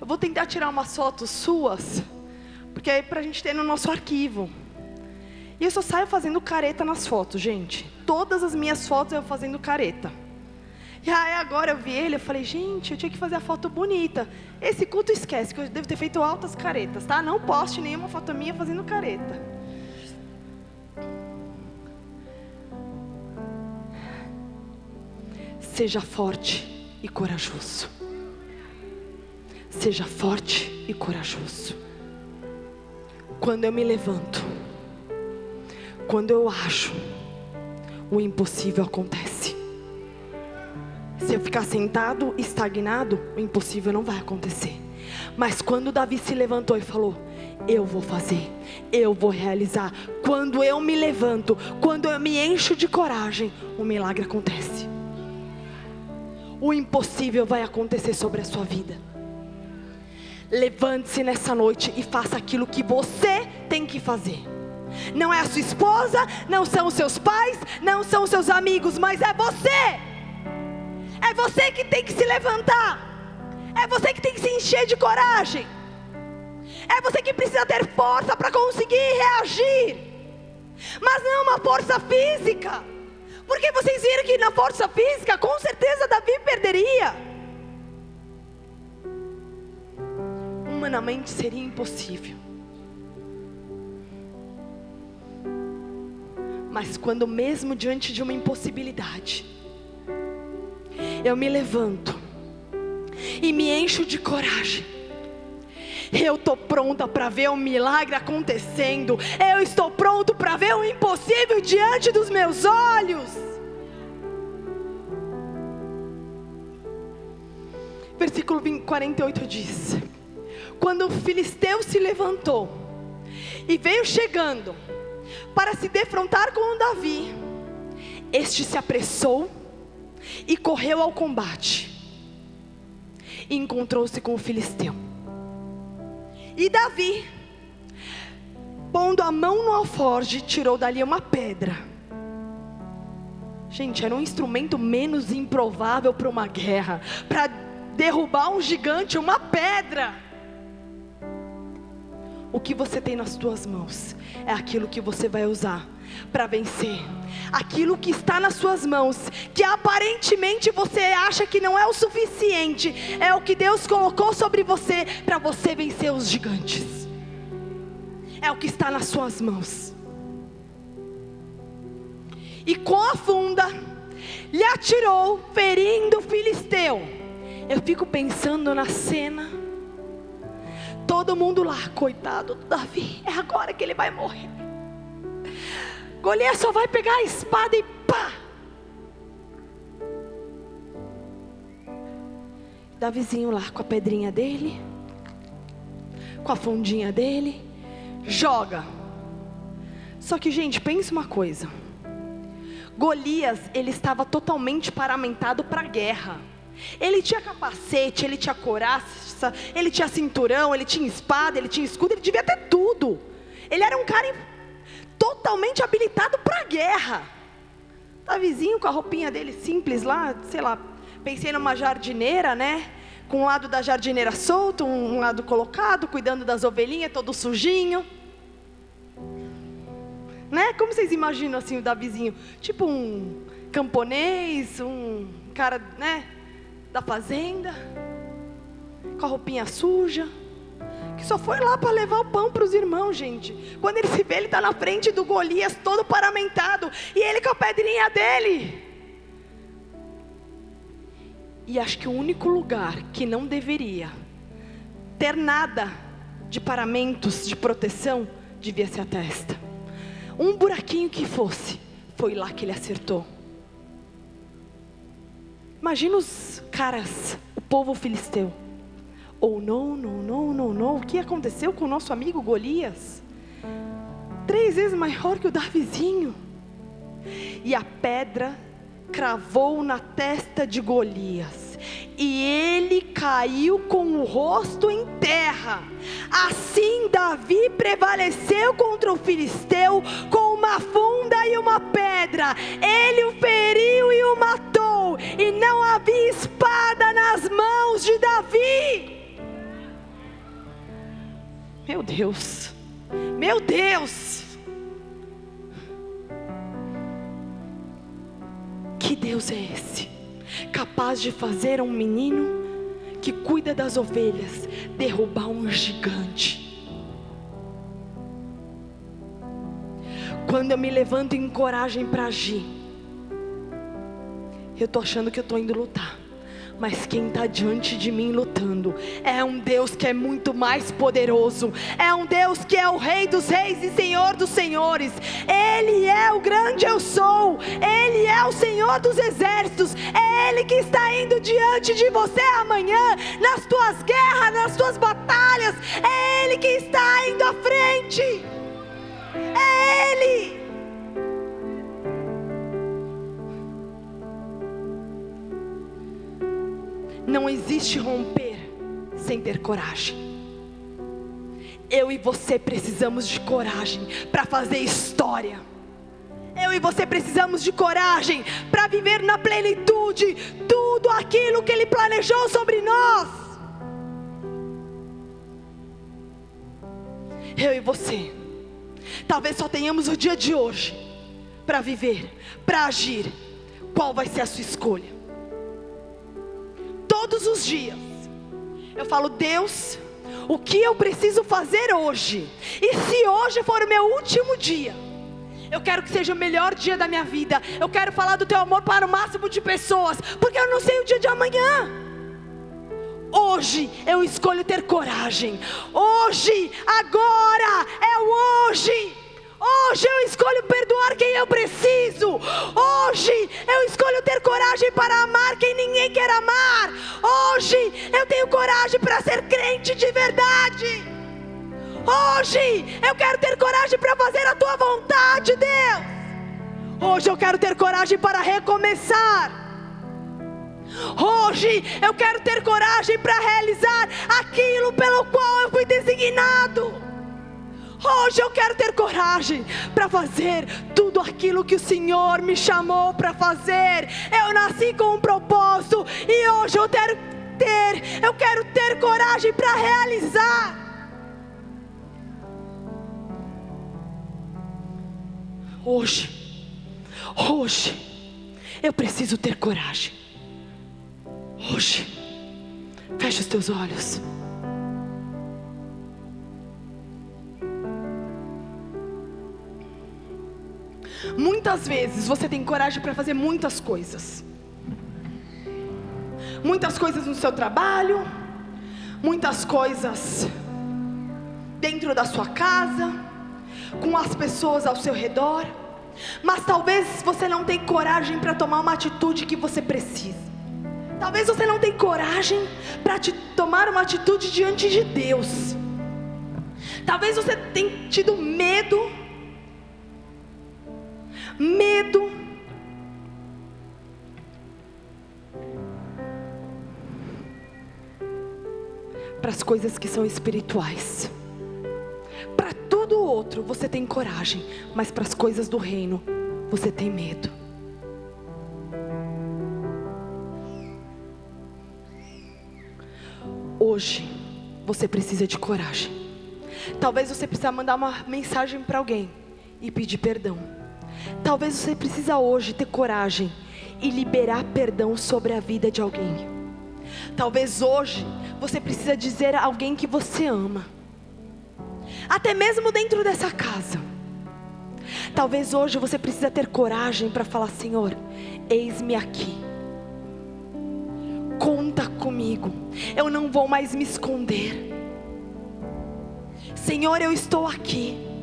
eu vou tentar tirar umas fotos suas, porque é para a gente ter no nosso arquivo. E eu só saio fazendo careta nas fotos, gente. Todas as minhas fotos eu fazendo careta. E aí agora eu vi ele, eu falei, gente, eu tinha que fazer a foto bonita. Esse culto esquece, que eu devo ter feito altas caretas, tá? Não poste nenhuma foto minha fazendo careta. Seja forte e corajoso. Seja forte e corajoso. Quando eu me levanto, quando eu acho, o impossível acontece. Se eu ficar sentado, estagnado, o impossível não vai acontecer. Mas quando Davi se levantou e falou: eu vou fazer, eu vou realizar. Quando eu me levanto, quando eu me encho de coragem, o milagre acontece. O impossível vai acontecer sobre a sua vida. Levante-se nessa noite e faça aquilo que você tem que fazer. Não é a sua esposa, não são os seus pais, não são os seus amigos, mas é você. É você que tem que se levantar. É você que tem que se encher de coragem. É você que precisa ter força para conseguir reagir. Mas não uma força física. Porque vocês viram que na força física, com certeza Davi perderia. Humanamente seria impossível. Mas quando mesmo diante de uma impossibilidade, eu me levanto e me encho de coragem. Eu estou pronta para ver o milagre acontecendo. Eu estou pronto para ver o impossível diante dos meus olhos. Versículo 48 diz: Quando o filisteu se levantou e veio chegando para se defrontar com Davi, este se apressou e correu ao combate e encontrou-se com o filisteu. E Davi, pondo a mão no alforge, tirou dali uma pedra. Gente, era um instrumento menos improvável para uma guerra, para derrubar um gigante, uma pedra. O que você tem nas suas mãos é aquilo que você vai usar para vencer. Aquilo que está nas suas mãos, que aparentemente você acha que não é o suficiente, é o que Deus colocou sobre você para você vencer os gigantes. É o que está nas suas mãos. E com a funda lhe atirou, ferindo o filisteu. Eu fico pensando na cena. Todo mundo lá, coitado do Davi, é agora que ele vai morrer. Golias só vai pegar a espada e pá. Davizinho lá com a pedrinha dele, com a fundinha dele, joga. Só que, gente, pense uma coisa. Golias, ele estava totalmente paramentado para a guerra. Ele tinha capacete, ele tinha coraça, ele tinha cinturão, ele tinha espada, ele tinha escudo, ele devia ter tudo. Ele era um cara totalmente habilitado para a guerra. Davizinho com a roupinha dele simples lá, sei lá, pensei numa jardineira, né? Com um lado da jardineira solto, um lado colocado, cuidando das ovelhinhas, todo sujinho. Né? Como vocês imaginam assim o Davizinho? Tipo um camponês, um cara, né, da fazenda, com a roupinha suja que só foi lá para levar o pão para os irmãos, gente. Quando ele se vê, ele está na frente do Golias, todo paramentado, e ele com a pedrinha dele. E acho que o único lugar que não deveria ter nada de paramentos de proteção devia ser a testa. Um buraquinho que fosse, foi lá que ele acertou. Imagina os caras, o povo filisteu Oh, não, não, não, não, não. O que aconteceu com o nosso amigo Golias? Três vezes maior que o Davizinho. E a pedra cravou na testa de Golias. E ele caiu com o rosto em terra. Assim Davi prevaleceu contra o filisteu com uma funda e uma pedra. Ele o feriu e o matou. E não havia espada nas mãos de Davi. Meu Deus, meu Deus. Que Deus é esse? Capaz de fazer um menino que cuida das ovelhas derrubar um gigante. Quando eu me levanto em coragem para agir, eu estou achando que eu estou indo lutar, mas quem está diante de mim lutando é um Deus que é muito mais poderoso, é um Deus que é o Rei dos Reis e Senhor dos Senhores, Ele é o grande eu sou, Ele é o Senhor dos exércitos, é Ele que está indo diante de você amanhã, nas tuas guerras, nas tuas batalhas, é Ele que está indo à frente, é Ele. Não existe romper sem ter coragem. Eu e você precisamos de coragem para fazer história. Eu e você precisamos de coragem para viver na plenitude tudo aquilo que Ele planejou sobre nós. Eu e você, talvez só tenhamos o dia de hoje para viver, para agir. Qual vai ser a sua escolha? Todos os dias. Eu falo, Deus, o que eu preciso fazer hoje? E se hoje for o meu último dia? Eu quero que seja o melhor dia da minha vida. Eu quero falar do teu amor para o máximo de pessoas, porque eu não sei o dia de amanhã. Hoje eu escolho ter coragem. Hoje, agora é o hoje. Hoje eu escolho perdoar quem eu preciso. Hoje eu escolho ter coragem para amar quem ninguém quer amar. Hoje eu tenho coragem para ser crente de verdade. Hoje eu quero ter coragem para fazer a tua vontade, Deus. Hoje eu quero ter coragem para recomeçar. Hoje eu quero ter coragem para realizar aquilo pelo qual eu fui designado. Hoje eu quero ter coragem para fazer tudo aquilo que o Senhor me chamou para fazer. Eu nasci com um propósito e hoje eu quero ter, eu quero ter coragem para realizar. Hoje, hoje, eu preciso ter coragem. Hoje, feche os teus olhos. Muitas vezes você tem coragem para fazer muitas coisas. Muitas coisas no seu trabalho, muitas coisas dentro da sua casa, com as pessoas ao seu redor. Mas talvez você não tenha coragem para tomar uma atitude que você precisa. Talvez você não tenha coragem para tomar uma atitude diante de Deus. Talvez você tenha tido medo medo. Para as coisas que são espirituais. Para tudo outro você tem coragem, mas para as coisas do reino você tem medo. Hoje você precisa de coragem. Talvez você precise mandar uma mensagem para alguém e pedir perdão. Talvez você precisa hoje ter coragem e liberar perdão sobre a vida de alguém. Talvez hoje você precisa dizer a alguém que você ama. Até mesmo dentro dessa casa. Talvez hoje você precisa ter coragem para falar, Senhor, eis-me aqui. Conta comigo. Eu não vou mais me esconder. Senhor, eu estou aqui.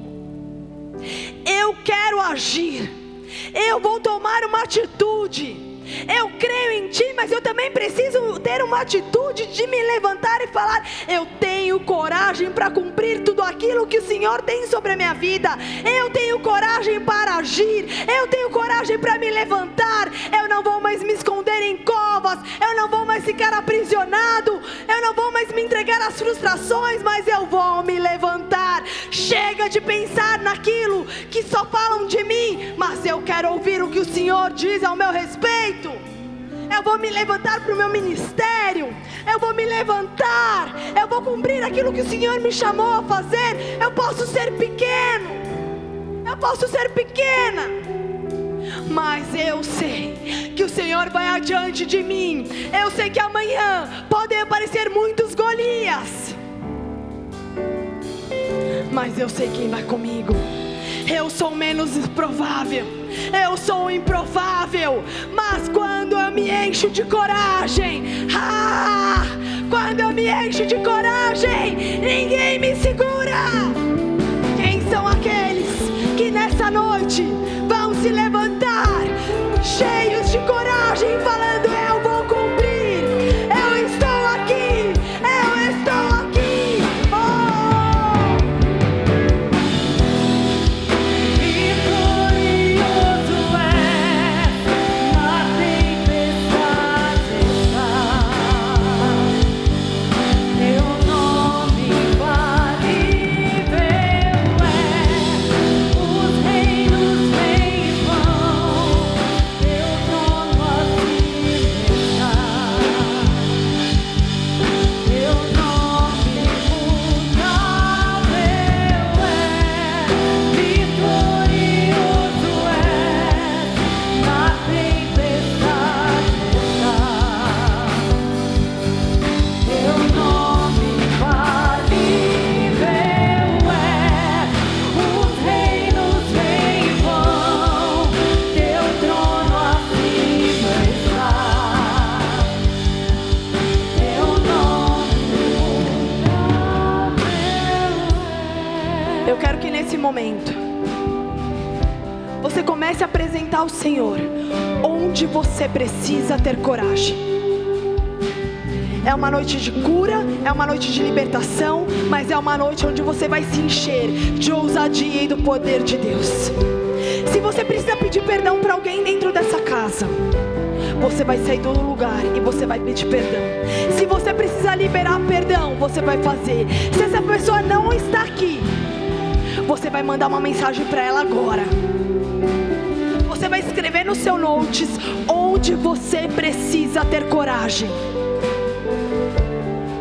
Eu quero agir. Eu vou tomar uma atitude. Eu creio em Ti, mas eu também preciso ter uma atitude de me levantar e falar: eu tenho coragem para cumprir tudo aquilo que o Senhor tem sobre a minha vida. Eu tenho coragem para agir. Eu tenho coragem para me levantar. Eu não vou mais me esconder em covas. Eu não vou mais ficar aprisionado. Eu não vou mais me entregar às frustrações, mas eu vou me levantar. Chega de pensar naquilo que só falam de mim, mas eu quero ouvir o que o Senhor diz ao meu respeito. Eu vou me levantar para o meu ministério. Eu vou me levantar. Eu vou cumprir aquilo que o Senhor me chamou a fazer. Eu posso ser pequeno. Eu posso ser pequena. Mas eu sei que o Senhor vai adiante de mim. Eu sei que amanhã podem aparecer muitos Golias. Mas eu sei quem vai comigo. Eu sou menos provável, eu sou improvável, mas quando eu me encho de coragem, ah, quando eu me encho de coragem, ninguém me segura. Quem são aqueles que nessa noite vão se levantar cheios de coragem, falando: você precisa ter coragem. É uma noite de cura, é uma noite de libertação, mas é uma noite onde você vai se encher de ousadia e do poder de Deus. Se você precisa pedir perdão para alguém dentro dessa casa, você vai sair do lugar e você vai pedir perdão. Se você precisa liberar perdão, você vai fazer. Se essa pessoa não está aqui, você vai mandar uma mensagem para ela agora. No seu notes onde você precisa ter coragem.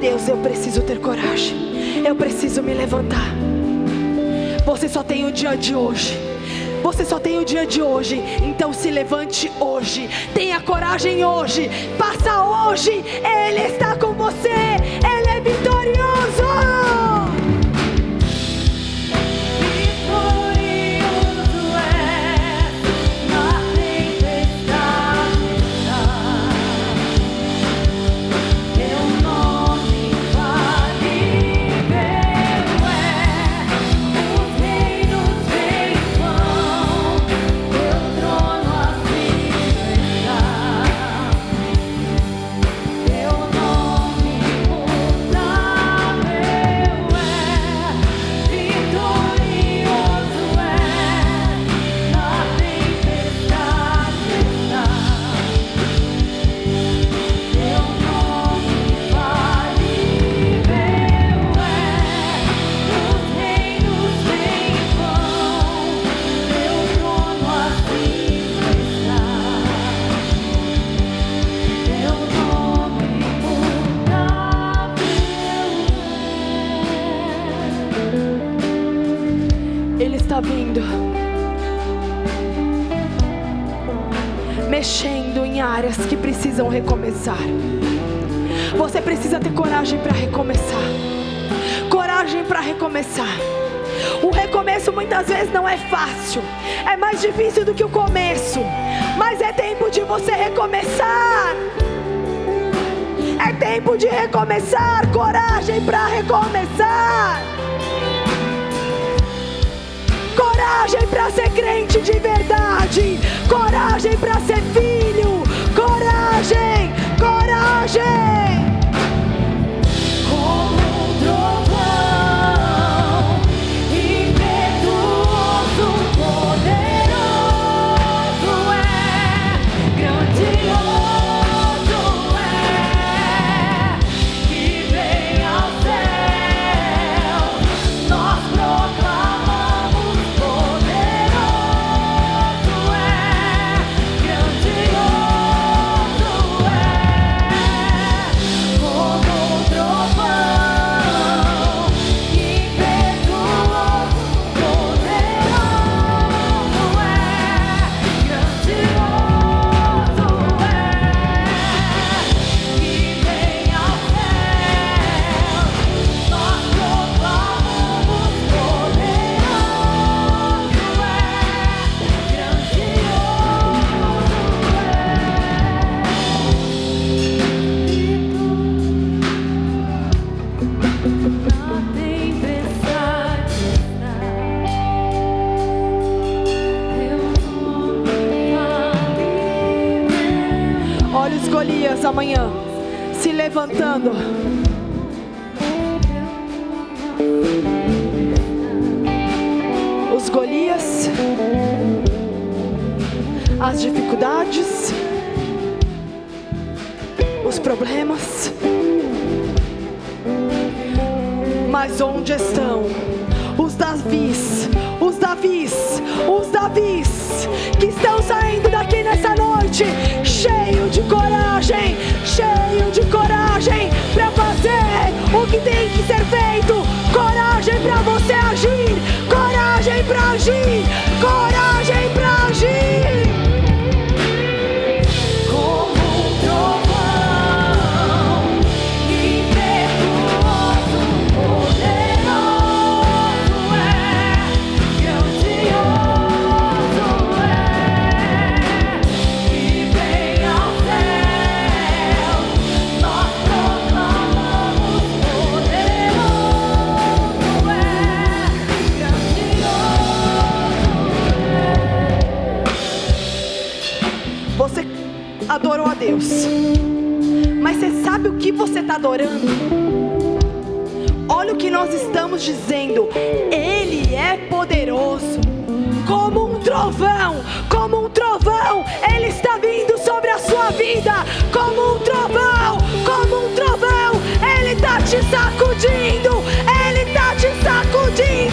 Deus, eu preciso ter coragem. Eu preciso me levantar. Você só tem o dia de hoje. Você só tem o dia de hoje. Então se levante hoje. Tenha coragem hoje. Passa hoje. Ele está com você. Ele precisam recomeçar. Você precisa ter coragem para recomeçar. Coragem para recomeçar. O recomeço muitas vezes não é fácil. É mais difícil do que o começo. Mas é tempo de você recomeçar. É tempo de recomeçar. Coragem para recomeçar. Coragem para ser crente de verdade. Coragem para ser filho. Nessa manhã, se levantando. Os Golias, as dificuldades, os problemas. Mas onde estão os Davis, os Davis, os Davis que estão saindo daqui nessa noite, cheio de coragem para fazer o que tem que ser feito, coragem para você agir, coragem para agir, coragem sabe o que você está adorando? Olha o que nós estamos dizendo. Ele é poderoso, como um trovão, como um trovão. Ele está vindo sobre a sua vida, como um trovão, como um trovão. Ele está te sacudindo, ele está te sacudindo,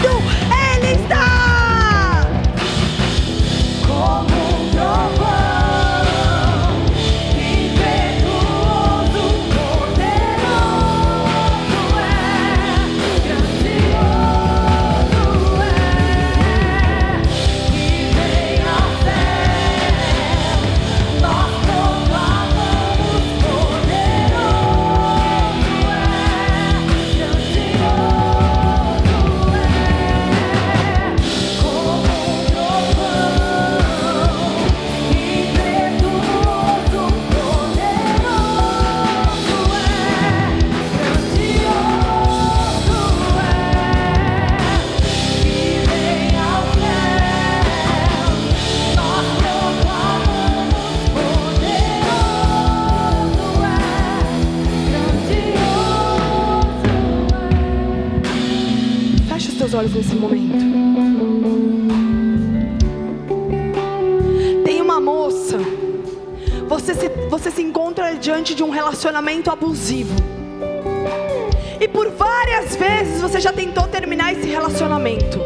diante de um relacionamento abusivo. E por várias vezes você já tentou terminar esse relacionamento.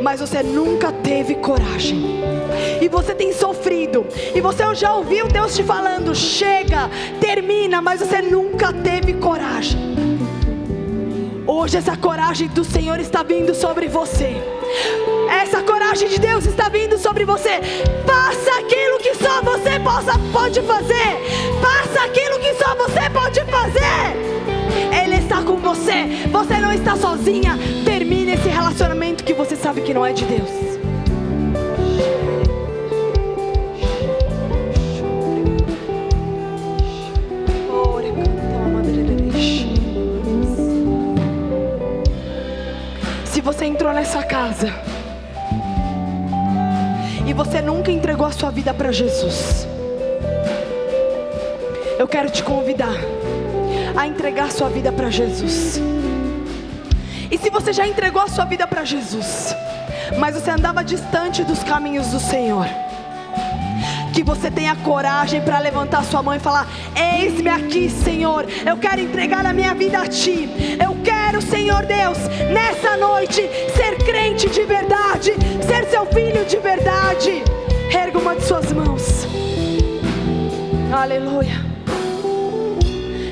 Mas você nunca teve coragem. E você tem sofrido. E você já ouviu Deus te falando: chega, termina. Mas você nunca teve coragem. Hoje essa coragem do Senhor está vindo sobre você. Essa coragem de Deus está vindo sobre você. Faça aquilo só você possa, pode fazer. Faça aquilo que só você pode fazer. Ele está com você. Você não está sozinha. Termine esse relacionamento que você sabe que não é de Deus. Se você entrou nessa casa e você nunca entregou a sua vida para Jesus, eu quero te convidar a entregar a sua vida para Jesus. E se você já entregou a sua vida para Jesus, mas você andava distante dos caminhos do Senhor, que você tenha coragem para levantar sua mão e falar: Eis-me aqui, Senhor. Eu quero entregar a minha vida a Ti. Eu quero, Senhor Deus, nessa noite, ser crente de verdade, ser seu filho de verdade. Erga uma de suas mãos. Aleluia.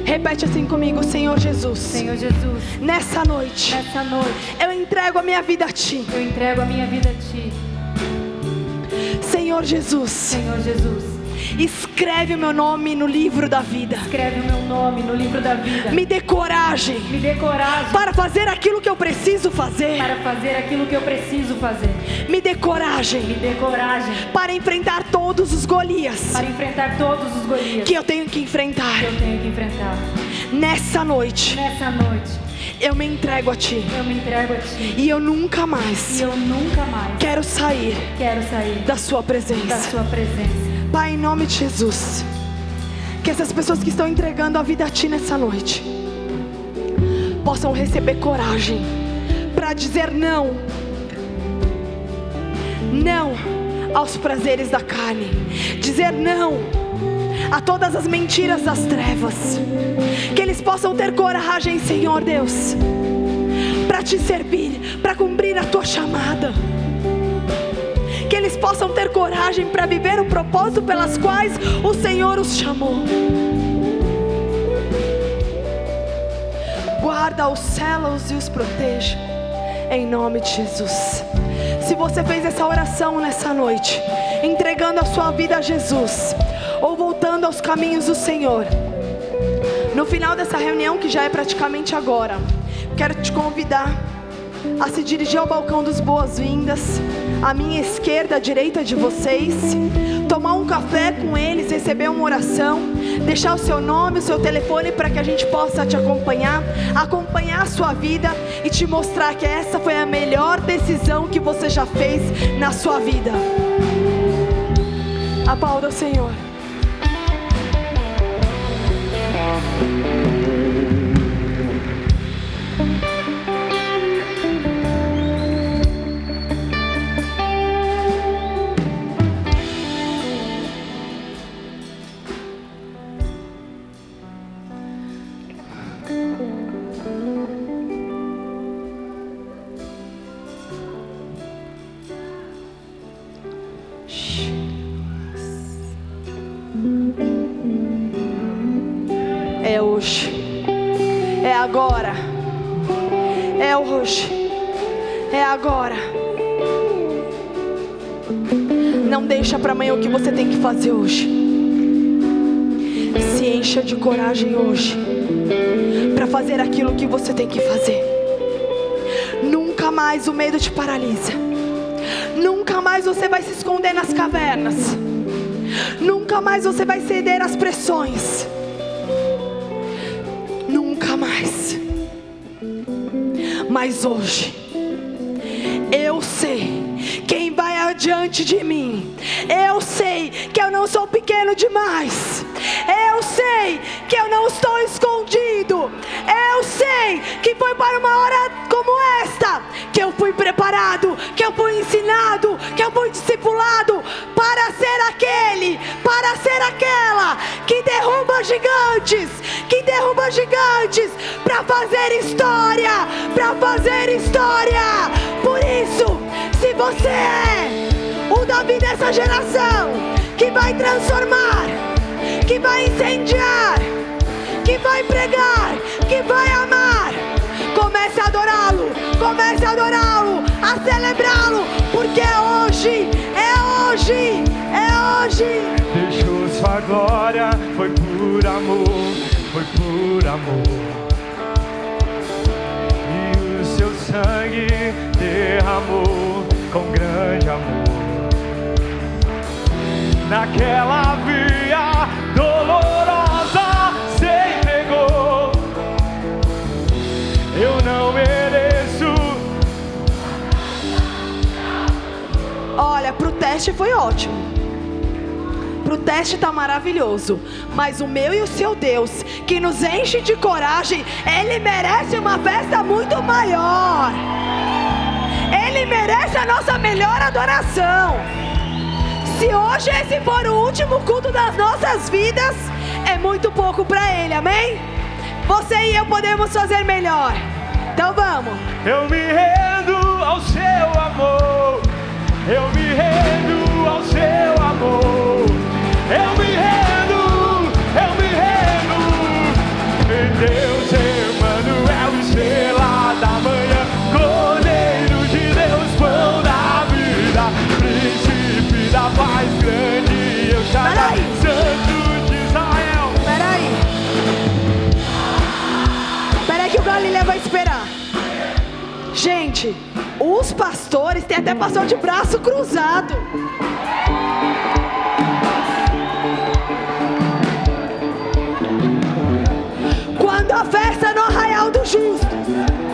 Repete assim comigo, Senhor Jesus. Senhor Jesus, Nessa noite, nessa noite eu entrego a minha vida a Ti. eu entrego a minha vida a Ti. Senhor Jesus, Senhor Jesus, escreve o meu nome no livro da vida. escreve o meu nome no livro da vida. Me dê coragem Me dê coragem para fazer aquilo que eu preciso fazer. para fazer aquilo que eu preciso fazer. Me dê coragem Me dê coragem para enfrentar todos os Golias para enfrentar todos os Golias que eu tenho que enfrentar. que eu tenho que enfrentar. Nessa noite, Nessa noite, eu me entrego a Ti eu me entrego a Ti. e eu nunca E mais eu nunca mais quero sair quero sair da Sua da presença. Sua presença. Pai, em nome de Jesus, Que essas pessoas que estão entregando a vida a Ti nessa noite possam receber coragem para dizer não. Não aos prazeres da carne. Dizer não a todas as mentiras das trevas. Que eles possam ter coragem, Senhor Deus, para te servir, para cumprir a tua chamada. Que eles possam ter coragem para viver o propósito pelas quais o Senhor os chamou. Guarda os céus e os proteja. Em nome de Jesus. Se você fez essa oração nessa noite, entregando a sua vida a Jesus, ou voltando aos caminhos do Senhor, no final dessa reunião, que já é praticamente agora, quero te convidar a se dirigir ao balcão dos boas-vindas, à minha esquerda, à direita de vocês, tomar um café com eles, receber uma oração, deixar o seu nome, o seu telefone para que a gente possa te acompanhar, acompanhar a sua vida e te mostrar que essa foi a melhor decisão que você já fez na sua vida. Aplauda o Senhor. She you. É hoje. É agora. É hoje. É agora. Não deixa para amanhã o que você tem que fazer hoje. Se encha de coragem hoje para fazer aquilo que você tem que fazer. Nunca mais o medo te paralisa. Nunca mais você vai se esconder nas cavernas. Nunca mais você vai ceder às pressões. Mas hoje, eu sei quem vai adiante de mim. Eu sei que eu não sou pequeno demais. Eu sei que eu não estou escondido. Eu sei que foi para uma hora como esta que eu fui preparado, que eu fui ensinado, que eu fui discipulado para ser aquele, para ser aquela que derruba gigantes, que derruba gigantes para fazer história, para fazer história. Por isso, se você é o Davi dessa geração que vai transformar, que vai incendiar, que vai pregar, que vai amar, comece a adorá-lo, a celebrá-lo, porque é hoje, é hoje, é hoje. Deixou sua glória, foi por amor, foi por amor. E o seu sangue derramou com grande amor. Naquela via dolorosa Olha, pro teste foi ótimo. Pro teste tá maravilhoso. Mas o meu e o seu Deus, que nos enche de coragem, ele merece uma festa muito maior. Ele merece a nossa melhor adoração. Se hoje esse for o último culto das nossas vidas, é muito pouco para ele, amém? Você e eu podemos fazer melhor. Então vamos. Eu me rendo ao seu amor. Eu me rendo ao seu amor. Eu me rendo, eu me rendo. Em Deus, Emmanuel, estrela da manhã, Cordeiro de Deus, pão da vida, príncipe da paz grande, eu Peraí. Santo de Israel. Peraí. Peraí que o Galileu vai esperar. Gente, os pastores têm até pastor de braço cruzado. Quando a festa no arraial do justo.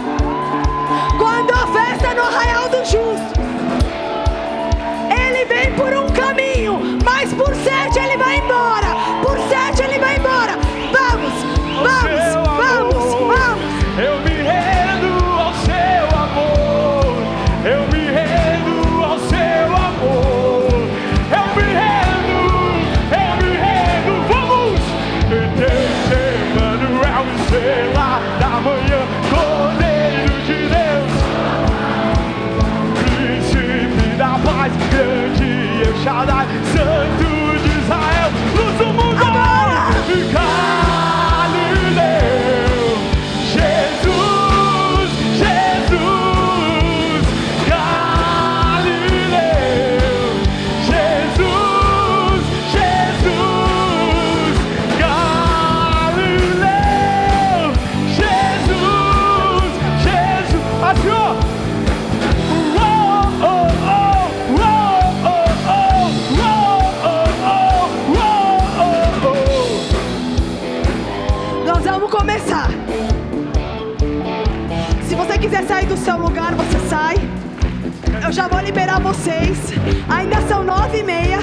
liberar vocês. Ainda são nove e meia,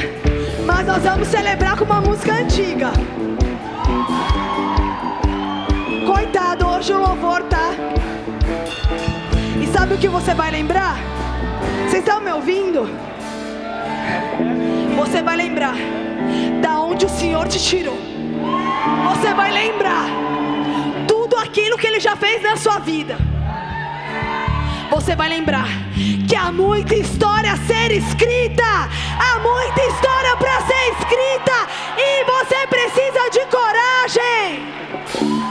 mas nós vamos celebrar com uma música antiga. Coitado, hoje o louvor tá. E sabe o que você vai lembrar? Vocês estão me ouvindo? Você vai lembrar da onde o Senhor te tirou. Você vai lembrar tudo aquilo que Ele já fez na sua vida. Você vai lembrar que há muita história a ser escrita, há muita história para ser escrita e você precisa de coragem.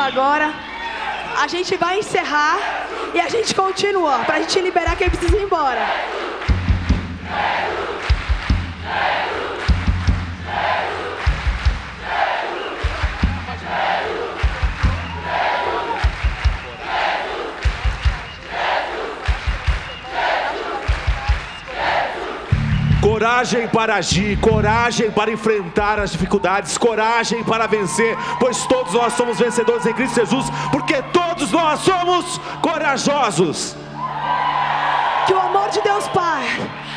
Agora. A gente vai encerrar e a gente continua pra gente liberar quem precisa ir embora. Coragem para agir, coragem para enfrentar as dificuldades, coragem para vencer, pois todos nós somos vencedores em Cristo Jesus, porque todos nós somos corajosos. Que o amor de Deus Pai,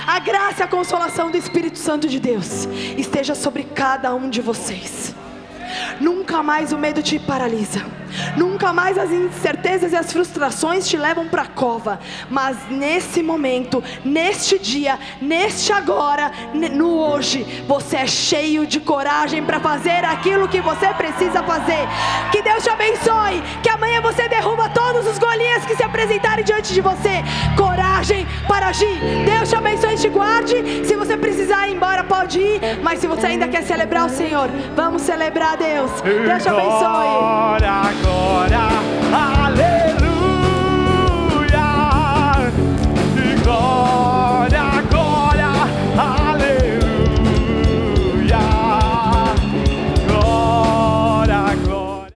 a graça e a consolação do Espírito Santo de Deus esteja sobre cada um de vocês. Nunca mais o medo te paralisa. Nunca mais as incertezas e as frustrações te levam para a cova. Mas nesse momento, neste dia, neste agora, no hoje, você é cheio de coragem para fazer aquilo que você precisa fazer. Que Deus te abençoe. Que amanhã você derruba todos os Golias que se apresentarem diante de você. Coragem para agir. Deus te abençoe e te guarde. Se você precisar ir embora, pode ir. Mas se você ainda quer celebrar o Senhor, vamos celebrar Deus. Deus. Deus te abençoe. Agora, aleluia. Glória.